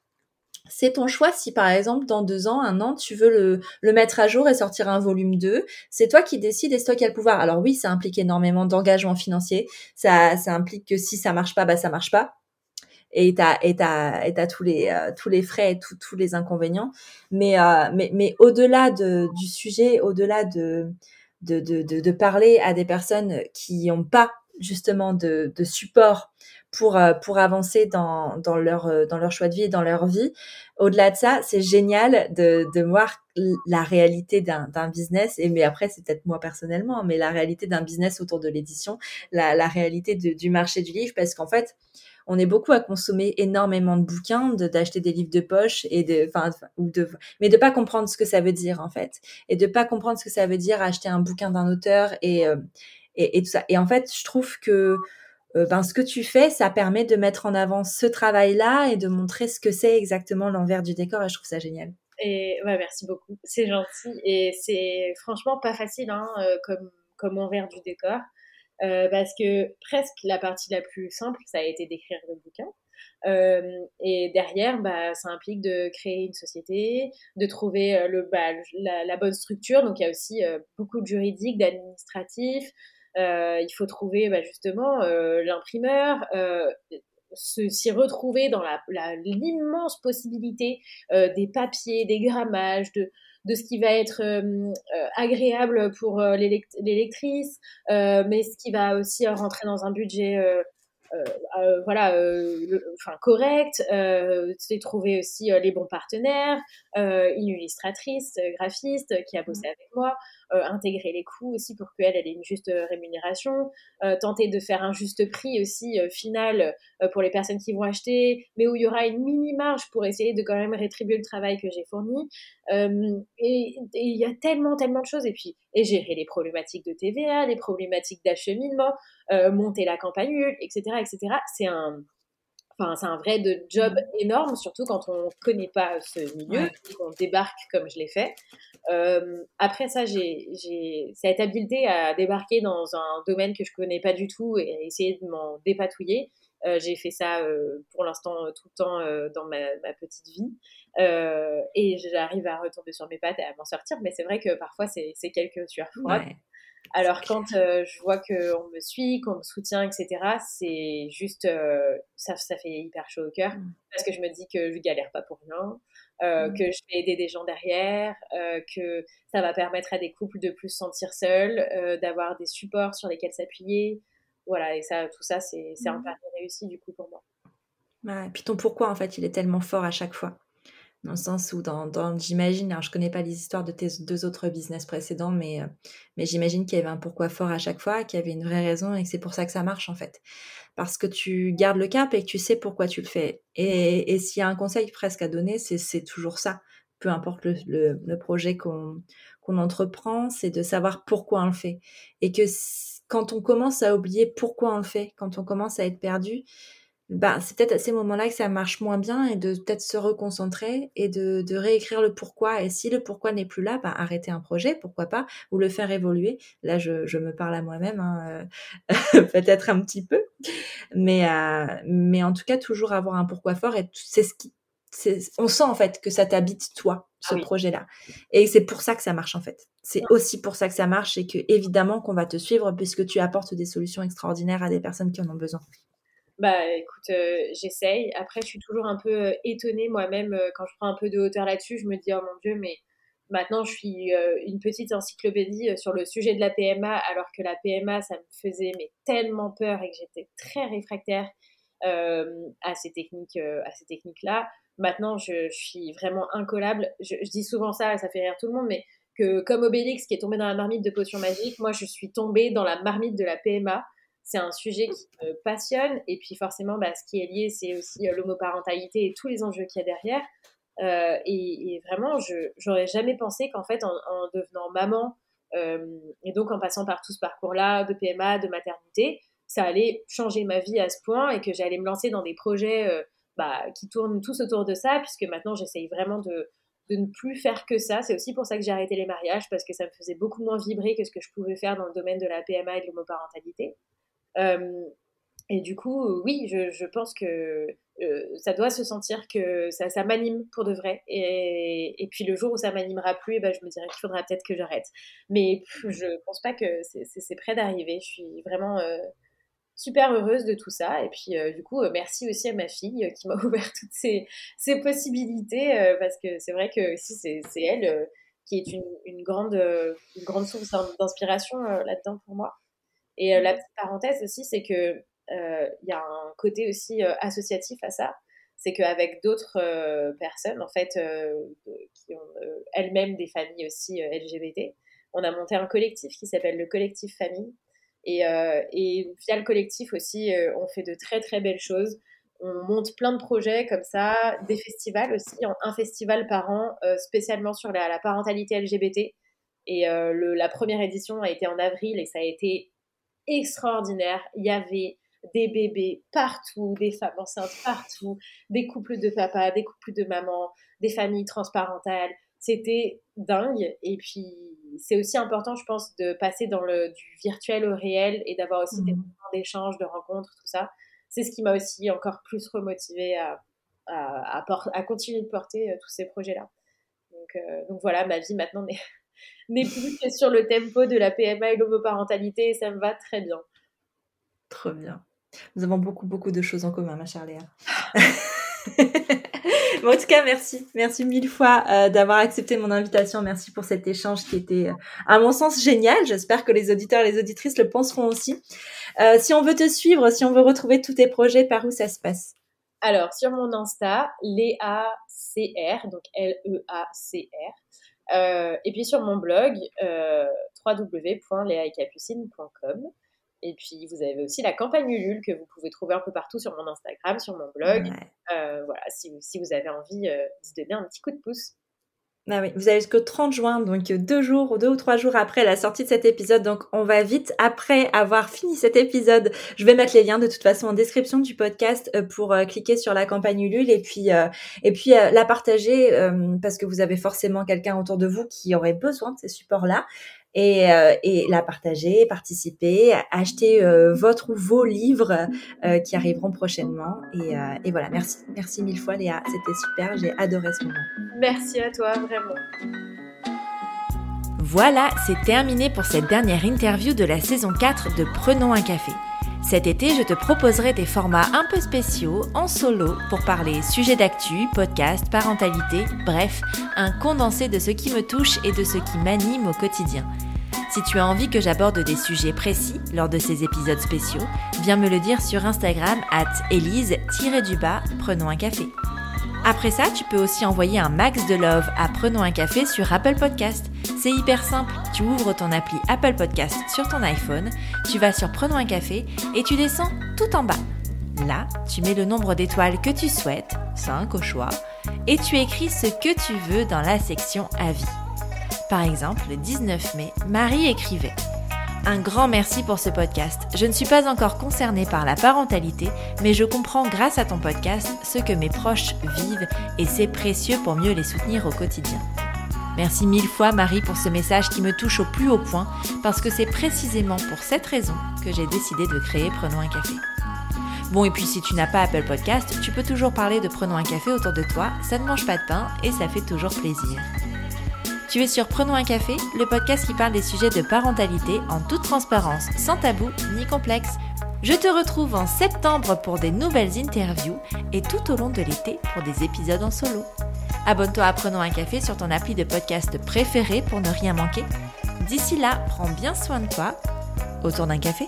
c'est ton choix si par exemple dans deux ans, un an, tu veux le, le mettre à jour et sortir un volume 2. C'est toi qui décides et c'est toi qui as le pouvoir. Alors oui, ça implique énormément d'engagement financier. Ça, ça implique que si ça marche pas, bah ça marche pas. Et t'as et et tous les euh, tous les frais et tous les inconvénients. Mais euh, mais mais au-delà de, du sujet, au-delà de de, de de, parler à des personnes qui n'ont pas justement de, de support pour, euh, pour avancer dans, dans, leur, dans leur choix de vie et dans leur vie. Au-delà de ça, c'est génial de, de voir la réalité d'un business, et mais après, c'est peut-être moi personnellement, mais la réalité d'un business autour de l'édition, la, la réalité du marché du livre, parce qu'en fait, on est beaucoup à consommer énormément de bouquins, d'acheter des livres de poche et de, enfin, ou de, mais de pas comprendre ce que ça veut dire en fait, et de pas comprendre ce que ça veut dire acheter un bouquin d'un auteur et, euh, et, tout ça. Et en fait, je trouve que euh, ben, ce que tu fais, ça permet de mettre en avant ce travail-là et de montrer ce que c'est exactement l'envers du décor et je trouve ça génial. Et merci beaucoup, c'est gentil et c'est franchement pas facile hein, euh, comme, comme envers du décor euh, parce que presque la partie la plus simple, ça a été d'écrire le bouquin. et derrière, bah, ça implique de créer une société, de trouver le, bah, la, bonne structure. Donc il y a aussi beaucoup de juridique, d'administratif, euh, il faut trouver bah, justement euh, l'imprimeur, euh, s'y retrouver dans l'immense possibilité des papiers, des grammages, de, de ce qui va être agréable pour l'électrice, mais ce qui va aussi rentrer dans un budget voilà, enfin correct, c'est trouver aussi les bons partenaires, une illustratrice, graphiste qui a bossé mmh. avec moi, euh, intégrer les coûts aussi pour qu'elle ait une juste euh, rémunération, euh, tenter de faire un juste prix aussi final pour les personnes qui vont acheter, mais où il y aura une mini marge pour essayer de quand même rétribuer le travail que j'ai fourni. et il y a tellement, tellement de choses. Et puis, et gérer les problématiques de TVA, les problématiques d'acheminement, monter la campagne, etc., etc. C'est un, Enfin, c'est un vrai de job énorme, surtout quand on ne connaît pas ce milieu et qu'on débarque comme je l'ai fait. Euh, après ça, j'ai cette habileté à débarquer dans un domaine que je connais pas du tout et à essayer de m'en dépatouiller. Euh, j'ai fait ça euh, pour l'instant tout le temps dans ma, ma, petite vie et j'arrive à retomber sur mes pattes et à m'en sortir. Mais c'est vrai que parfois c'est quelques sueurs froides. Alors quand je vois qu'on me suit, qu'on me soutient, etc., c'est juste ça, ça fait hyper chaud au cœur mmh. parce que je me dis que je galère pas pour rien. Euh, mmh. que je vais aider des gens derrière, euh, que ça va permettre à des couples de plus se sentir seuls, euh, d'avoir des supports sur lesquels s'appuyer. Voilà, et ça, tout ça, c'est un mmh. pari réussi du coup pour moi. et puis ton pourquoi, en fait, il est tellement fort à chaque fois. Dans le sens où, dans, j'imagine, alors je connais pas les histoires de tes deux autres business précédents, mais, mais j'imagine qu'il y avait un pourquoi fort à chaque fois, qu'il y avait une vraie raison et que c'est pour ça que ça marche en fait parce que tu gardes le cap et que tu sais pourquoi tu le fais. Et, et s'il y a un conseil presque à donner, c'est toujours ça. Peu importe le, le, projet qu'on qu'on entreprend, c'est de savoir pourquoi on le fait. Et que quand on commence à oublier pourquoi on le fait, quand on commence à être perdu, bah, c'est peut-être à ces moments-là que ça marche moins bien et de peut-être se reconcentrer et de, de, réécrire le pourquoi. Et si le pourquoi n'est plus là, bah, arrêter un projet, pourquoi pas, ou le faire évoluer. Là, je, je me parle à moi-même, hein, euh, peut-être un petit peu, mais, euh, mais en tout cas, toujours avoir un pourquoi fort et c'est ce qui, on sent en fait que ça t'habite toi, ce ah projet-là. Et c'est pour ça que ça marche en fait. C'est aussi pour ça que ça marche et que évidemment qu'on va te suivre puisque tu apportes des solutions extraordinaires à des personnes qui en ont besoin. Bah écoute, euh, j'essaye. Après, je suis toujours un peu euh, étonnée moi-même euh, quand je prends un peu de hauteur là-dessus. Je me dis, oh mon Dieu, mais maintenant je suis une petite encyclopédie sur le sujet de la PMA, alors que la PMA, ça me faisait mais tellement peur et que j'étais très réfractaire à ces techniques, à ces techniques-là. Maintenant, je, suis vraiment incollable. Je, dis souvent ça, ça fait rire tout le monde, mais que comme Obélix qui est tombé dans la marmite de potions magiques, moi je suis tombée dans la marmite de la PMA c'est un sujet qui me passionne. Et puis forcément, bah, ce qui est lié, c'est aussi l'homoparentalité et tous les enjeux qu'il y a derrière. Et, vraiment, je n'aurais jamais pensé qu'en fait, en, en, devenant maman, et donc en passant par tout ce parcours-là de PMA, de maternité, ça allait changer ma vie à ce point et que j'allais me lancer dans des projets bah, qui tournent tous autour de ça, puisque maintenant j'essaye vraiment de, de ne plus faire que ça. C'est aussi pour ça que j'ai arrêté les mariages, parce que ça me faisait beaucoup moins vibrer que ce que je pouvais faire dans le domaine de la PMA et de l'homoparentalité. Euh, et du coup, oui, je, pense que euh, ça doit se sentir que ça, m'anime pour de vrai. Et, puis le jour où ça m'animera plus, et eh ben, je me dirais qu'il faudra peut-être que j'arrête. Mais je pense pas que c'est prêt d'arriver. Je suis vraiment... Euh, super heureuse de tout ça. Et puis, du coup, merci aussi à ma fille qui m'a ouvert toutes ces, possibilités, parce que c'est vrai que si c'est elle qui est une grande source d'inspiration là-dedans pour moi. Et la petite parenthèse aussi, c'est que il y a un côté aussi associatif à ça. C'est qu'avec d'autres personnes, en fait, qui ont elles-mêmes des familles aussi LGBT, on a monté un collectif qui s'appelle le Collectif Famille, euh, et, via le collectif aussi, euh, on fait de très très belles choses. On monte plein de projets comme ça, des festivals aussi, un festival par an euh, spécialement sur la, parentalité LGBT. Et la première édition a été en avril et ça a été extraordinaire. Il y avait des bébés partout, des femmes enceintes partout, des couples de papa, des couples de maman, des familles transparentales. C'était dingue. Et puis, c'est aussi important, je pense, de passer dans le, du virtuel au réel et d'avoir aussi des mmh. moments d'échange, de rencontres, tout ça. C'est ce qui m'a aussi encore plus remotivé à, à, à, continuer de porter euh, tous ces projets-là. Donc, euh, donc, voilà, ma vie maintenant n'est plus que sur le tempo de la PMA et l'homoparentalité et ça me va très bien. Trop bien. Nous avons beaucoup, beaucoup de choses en commun, ma chère Léa. en tout cas, merci. Merci mille fois euh, d'avoir accepté mon invitation. Merci pour cet échange qui était, euh, à mon sens, génial. J'espère que les auditeurs et les auditrices le penseront aussi. Euh, si on veut te suivre, si on veut retrouver tous tes projets, par où ça se passe? Alors, sur mon Insta, Léa-C-R, donc L-E-A-C-R. Et puis sur mon blog, www.léaecapucine.com. Et puis, vous avez aussi la campagne Ulule que vous pouvez trouver un peu partout sur mon Instagram, sur mon blog. Euh, voilà, si, si, vous avez envie euh, d'y donner un petit coup de pouce. Ah oui, vous avez jusqu'au 30 juin, donc deux jours, deux ou trois jours après la sortie de cet épisode. Donc, on va vite. Après avoir fini cet épisode, je vais mettre les liens de toute façon en description du podcast euh, pour cliquer sur la campagne Ulule et puis et puis la partager parce que vous avez forcément quelqu'un autour de vous qui aurait besoin de ces supports-là et, euh, et la partager, participer, acheter euh, votre ou vos livres euh, qui arriveront prochainement. Et, et, voilà, merci, merci mille fois Léa, c'était super, j'ai adoré ce moment. Merci à toi, vraiment. Voilà, c'est terminé pour cette dernière interview de la saison 4 de Prenons un café. Cet été, je te proposerai des formats un peu spéciaux en solo pour parler sujet d'actu, podcast, parentalité, bref, un condensé de ce qui me touche et de ce qui m'anime au quotidien. Si tu as envie que j'aborde des sujets précis lors de ces épisodes spéciaux, viens me le dire sur Instagram at elise-du-bas prenons un café. Après ça, tu peux aussi envoyer un max de love à Prenons un café sur Apple Podcast. C'est hyper simple, tu ouvres ton appli Apple Podcast sur ton iPhone, tu vas sur Prenons un café et tu descends tout en bas. Là, tu mets le nombre d'étoiles que tu souhaites, 5 au choix, et tu écris ce que tu veux dans la section Avis. Par exemple, le 19 mai, Marie écrivait un grand merci pour ce podcast. Je ne suis pas encore concernée par la parentalité, mais je comprends grâce à ton podcast ce que mes proches vivent et c'est précieux pour mieux les soutenir au quotidien. Merci mille fois Marie pour ce message qui me touche au plus haut point parce que c'est précisément pour cette raison que j'ai décidé de créer Prenons un café. Bon et puis si tu n'as pas Apple Podcast, tu peux toujours parler de Prenons un café autour de toi, ça ne mange pas de pain et ça fait toujours plaisir. Tu es sur Prenons un café, le podcast qui parle des sujets de parentalité en toute transparence, sans tabou ni complexe. Je te retrouve en septembre pour des nouvelles interviews et tout au long de l'été pour des épisodes en solo. Abonne-toi à Prenons un café sur ton appli de podcast préféré pour ne rien manquer. D'ici là, prends bien soin de toi. Autour d'un café